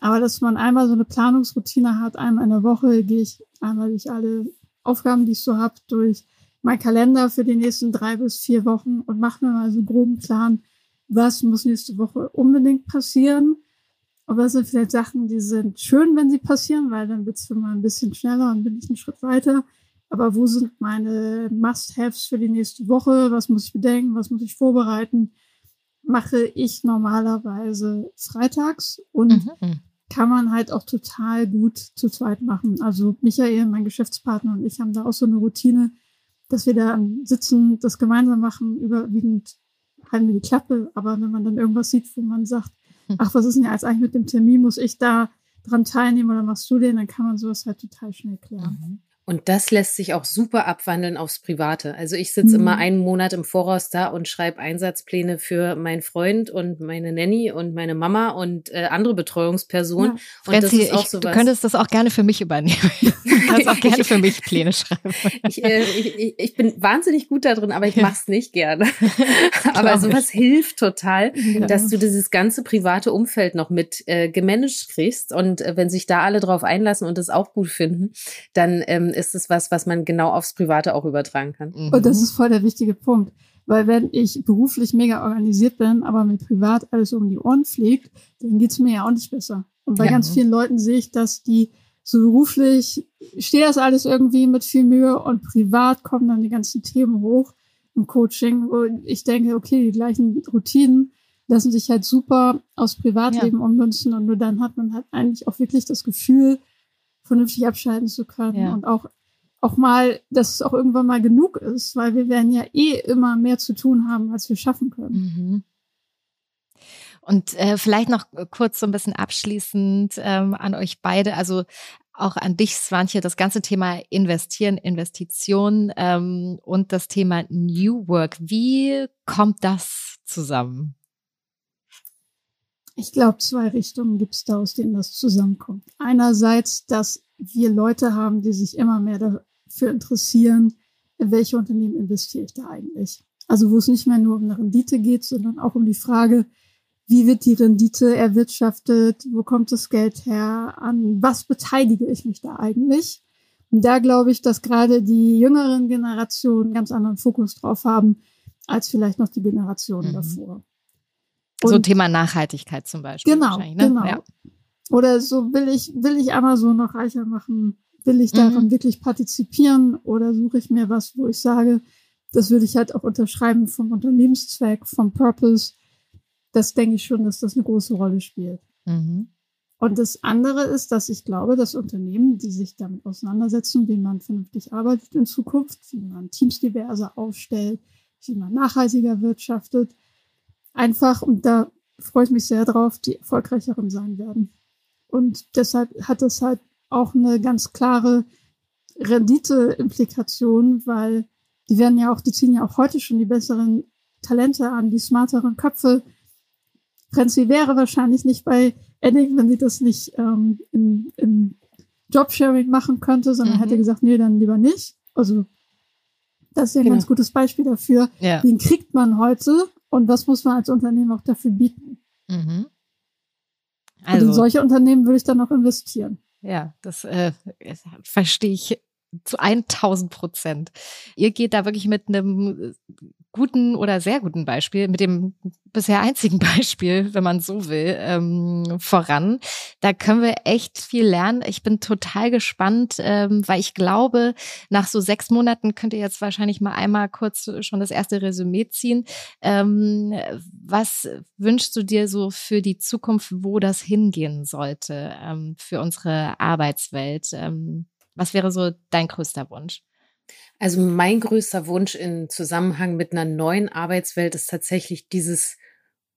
aber dass man einmal so eine Planungsroutine hat, einmal in der Woche gehe ich einmal durch alle Aufgaben, die ich so habe, durch mein Kalender für die nächsten drei bis vier Wochen und mache mir mal so einen groben Plan, was muss nächste Woche unbedingt passieren. Und was sind vielleicht Sachen, die sind schön, wenn sie passieren, weil dann wird's für mal ein bisschen schneller und bin ich einen Schritt weiter. Aber wo sind meine Must-Haves für die nächste Woche? Was muss ich bedenken? Was muss ich vorbereiten? Mache ich normalerweise freitags und mhm kann man halt auch total gut zu zweit machen. Also Michael, mein Geschäftspartner und ich haben da auch so eine Routine, dass wir da sitzen, das gemeinsam machen, überwiegend halten wir die Klappe, aber wenn man dann irgendwas sieht, wo man sagt. Ach, was ist denn jetzt eigentlich mit dem Termin, muss ich da dran teilnehmen oder machst du den, dann kann man sowas halt total schnell klären. Mhm. Und das lässt sich auch super abwandeln aufs Private. Also ich sitze mhm. immer einen Monat im Voraus da und schreibe Einsatzpläne für meinen Freund und meine Nanny und meine Mama und äh, andere Betreuungspersonen. Ja. Und Franzi, das ist auch ich, sowas. Du könntest das auch gerne für mich übernehmen. <laughs> Du kannst auch gerne für mich Pläne schreiben. ich, äh, ich, ich bin wahnsinnig gut da drin, aber ich mache es nicht gerne. <laughs> aber sowas hilft total, ja. dass du dieses ganze private Umfeld noch mit äh, gemanagt kriegst. Und äh, wenn sich da alle drauf einlassen und das auch gut finden, dann ähm, ist es was, was man genau aufs Private auch übertragen kann. Mhm. Und das ist voll der wichtige Punkt. Weil wenn ich beruflich mega organisiert bin, aber mit privat alles um die Ohren fliegt, dann geht's mir ja auch nicht besser. Und bei ja. ganz vielen Leuten sehe ich, dass die so beruflich steht das alles irgendwie mit viel Mühe und privat kommen dann die ganzen Themen hoch im Coaching. Und ich denke, okay, die gleichen Routinen lassen sich halt super aus Privatleben ja. ummünzen und nur dann hat man halt eigentlich auch wirklich das Gefühl, vernünftig abschalten zu können ja. und auch auch mal, dass es auch irgendwann mal genug ist, weil wir werden ja eh immer mehr zu tun haben, als wir schaffen können. Mhm. Und äh, vielleicht noch kurz so ein bisschen abschließend ähm, an euch beide, also auch an dich, Swantje, das ganze Thema Investieren, Investition ähm, und das Thema New Work. Wie kommt das zusammen? Ich glaube, zwei Richtungen gibt es da, aus denen das zusammenkommt. Einerseits, dass wir Leute haben, die sich immer mehr dafür interessieren, in welche Unternehmen investiere ich da eigentlich. Also wo es nicht mehr nur um eine Rendite geht, sondern auch um die Frage, wie wird die Rendite erwirtschaftet, wo kommt das Geld her, an was beteilige ich mich da eigentlich. Und da glaube ich, dass gerade die jüngeren Generationen einen ganz anderen Fokus drauf haben, als vielleicht noch die Generationen mhm. davor. Und so Thema Nachhaltigkeit zum Beispiel. Genau, ne? genau. Ja. Oder so will ich, will ich Amazon noch reicher machen? Will ich daran mhm. wirklich partizipieren? Oder suche ich mir was, wo ich sage, das würde ich halt auch unterschreiben vom Unternehmenszweck, vom Purpose. Das denke ich schon, dass das eine große Rolle spielt. Mhm. Und das andere ist, dass ich glaube, dass Unternehmen, die sich damit auseinandersetzen, wie man vernünftig arbeitet in Zukunft, wie man Teams diverser aufstellt, wie man nachhaltiger wirtschaftet, einfach, und da freue ich mich sehr drauf, die erfolgreicheren sein werden. Und deshalb hat es halt auch eine ganz klare Rendite-Implikation, weil die werden ja auch, die ziehen ja auch heute schon die besseren Talente an, die smarteren Köpfe. Frenzy wäre wahrscheinlich nicht bei Edding, wenn sie das nicht ähm, in, in Jobsharing machen könnte, sondern mhm. hätte gesagt, nee, dann lieber nicht. Also das ist ja ein genau. ganz gutes Beispiel dafür. Ja. Den kriegt man heute und was muss man als Unternehmen auch dafür bieten? Mhm. Also, und in also solche Unternehmen würde ich dann auch investieren. Ja, das äh, verstehe ich zu 1000 Prozent. Ihr geht da wirklich mit einem guten oder sehr guten Beispiel, mit dem bisher einzigen <laughs> Beispiel, wenn man so will, ähm, voran. Da können wir echt viel lernen. Ich bin total gespannt, ähm, weil ich glaube, nach so sechs Monaten könnt ihr jetzt wahrscheinlich mal einmal kurz schon das erste Resümee ziehen. Ähm, was wünschst du dir so für die Zukunft, wo das hingehen sollte ähm, für unsere Arbeitswelt? Ähm, was wäre so dein größter Wunsch? Also mein größter Wunsch in Zusammenhang mit einer neuen Arbeitswelt ist tatsächlich dieses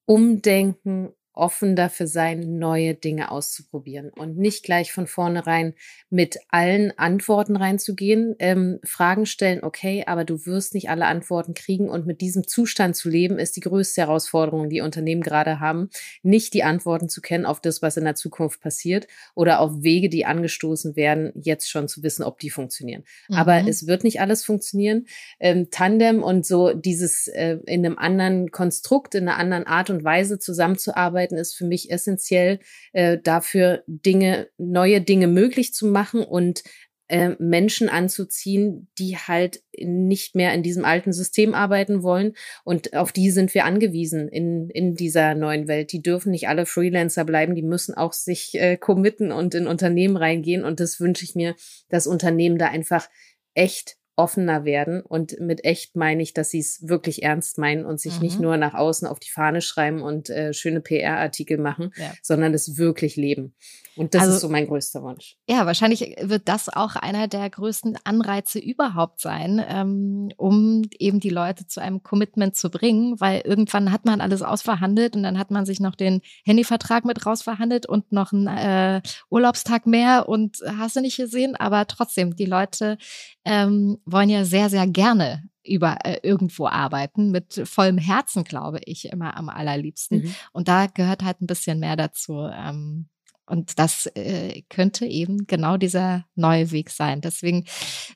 Umdenken offen dafür sein, neue Dinge auszuprobieren und nicht gleich von vornherein mit allen Antworten reinzugehen. Ähm, Fragen stellen, okay, aber du wirst nicht alle Antworten kriegen und mit diesem Zustand zu leben, ist die größte Herausforderung, die Unternehmen gerade haben, nicht die Antworten zu kennen auf das, was in der Zukunft passiert oder auf Wege, die angestoßen werden, jetzt schon zu wissen, ob die funktionieren. Mhm. Aber es wird nicht alles funktionieren. Ähm, Tandem und so dieses äh, in einem anderen Konstrukt, in einer anderen Art und Weise zusammenzuarbeiten, arbeiten ist für mich essentiell äh, dafür, Dinge, neue Dinge möglich zu machen und äh, Menschen anzuziehen, die halt nicht mehr in diesem alten System arbeiten wollen. Und auf die sind wir angewiesen in, in dieser neuen Welt. Die dürfen nicht alle Freelancer bleiben, die müssen auch sich äh, committen und in Unternehmen reingehen. Und das wünsche ich mir, dass Unternehmen da einfach echt offener werden. Und mit echt meine ich, dass sie es wirklich ernst meinen und sich mhm. nicht nur nach außen auf die Fahne schreiben und äh, schöne PR-Artikel machen, ja. sondern es wirklich leben. Und das also, ist so mein größter Wunsch. Ja, wahrscheinlich wird das auch einer der größten Anreize überhaupt sein, ähm, um eben die Leute zu einem Commitment zu bringen, weil irgendwann hat man alles ausverhandelt und dann hat man sich noch den Handyvertrag mit rausverhandelt und noch einen äh, Urlaubstag mehr und hast du nicht gesehen, aber trotzdem, die Leute ähm, wollen ja sehr, sehr gerne über äh, irgendwo arbeiten, mit vollem Herzen, glaube ich, immer am allerliebsten. Mhm. Und da gehört halt ein bisschen mehr dazu. Ähm, und das äh, könnte eben genau dieser neue Weg sein. Deswegen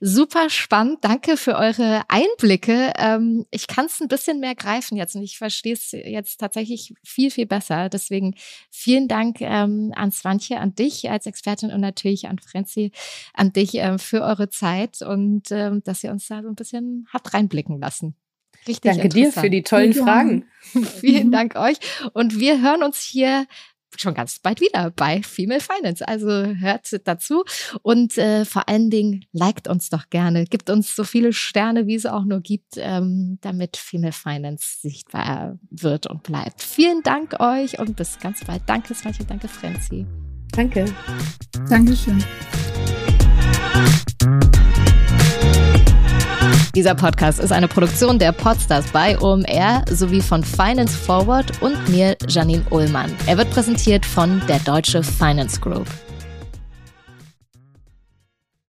super spannend. Danke für eure Einblicke. Ähm, ich kann es ein bisschen mehr greifen jetzt und ich verstehe es jetzt tatsächlich viel, viel besser. Deswegen vielen Dank ähm, an Swantje, an dich als Expertin und natürlich an Frenzi, an dich äh, für eure Zeit und ähm, dass ihr uns da so ein bisschen habt reinblicken lassen. Richtig Danke dir für die tollen Fragen. <laughs> Vielen Dank euch. Und wir hören uns hier schon ganz bald wieder bei Female Finance. Also hört dazu und äh, vor allen Dingen liked uns doch gerne, gibt uns so viele Sterne, wie es auch nur gibt, ähm, damit Female Finance sichtbar wird und bleibt. Vielen Dank euch und bis ganz bald. Danke, Svante, danke, Frenzi. Danke. Dankeschön. Dieser Podcast ist eine Produktion der Podstars bei OMR sowie von Finance Forward und mir, Janine Ullmann. Er wird präsentiert von der Deutsche Finance Group.